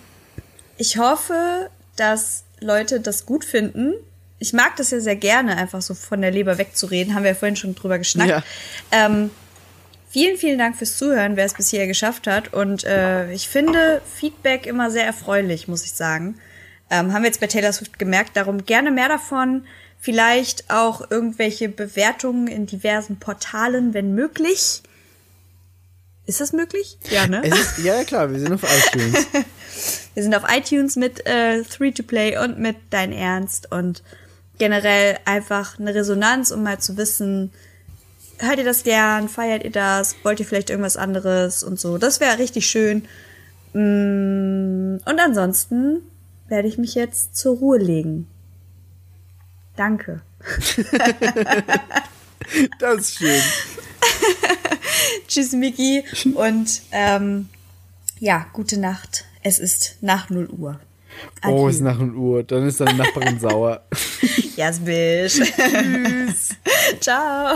ich hoffe, dass Leute das gut finden. Ich mag das ja sehr gerne, einfach so von der Leber wegzureden. Haben wir ja vorhin schon drüber geschnackt. Ja. Ähm, vielen, vielen Dank fürs Zuhören, wer es bis hierher geschafft hat. Und äh, ich finde Feedback immer sehr erfreulich, muss ich sagen. Ähm, haben wir jetzt bei Taylor Swift gemerkt. Darum gerne mehr davon. Vielleicht auch irgendwelche Bewertungen in diversen Portalen, wenn möglich. Ist das möglich? Ja, ne? Es ist, ja, ja, klar, wir sind auf iTunes. Wir sind auf iTunes mit äh, Three to Play und mit Dein Ernst und generell einfach eine Resonanz, um mal zu wissen, hört ihr das gern, feiert ihr das, wollt ihr vielleicht irgendwas anderes und so. Das wäre richtig schön. Mm, Und ansonsten werde ich mich jetzt zur Ruhe legen. Danke. Das ist schön. Tschüss, Miki. Und ähm, ja, gute Nacht. Es ist nach 0 Uhr. Oh, Adieu. ist nach 0 Uhr. Dann ist deine Nachbarin sauer. Yes, bitch. Tschüss. Ciao.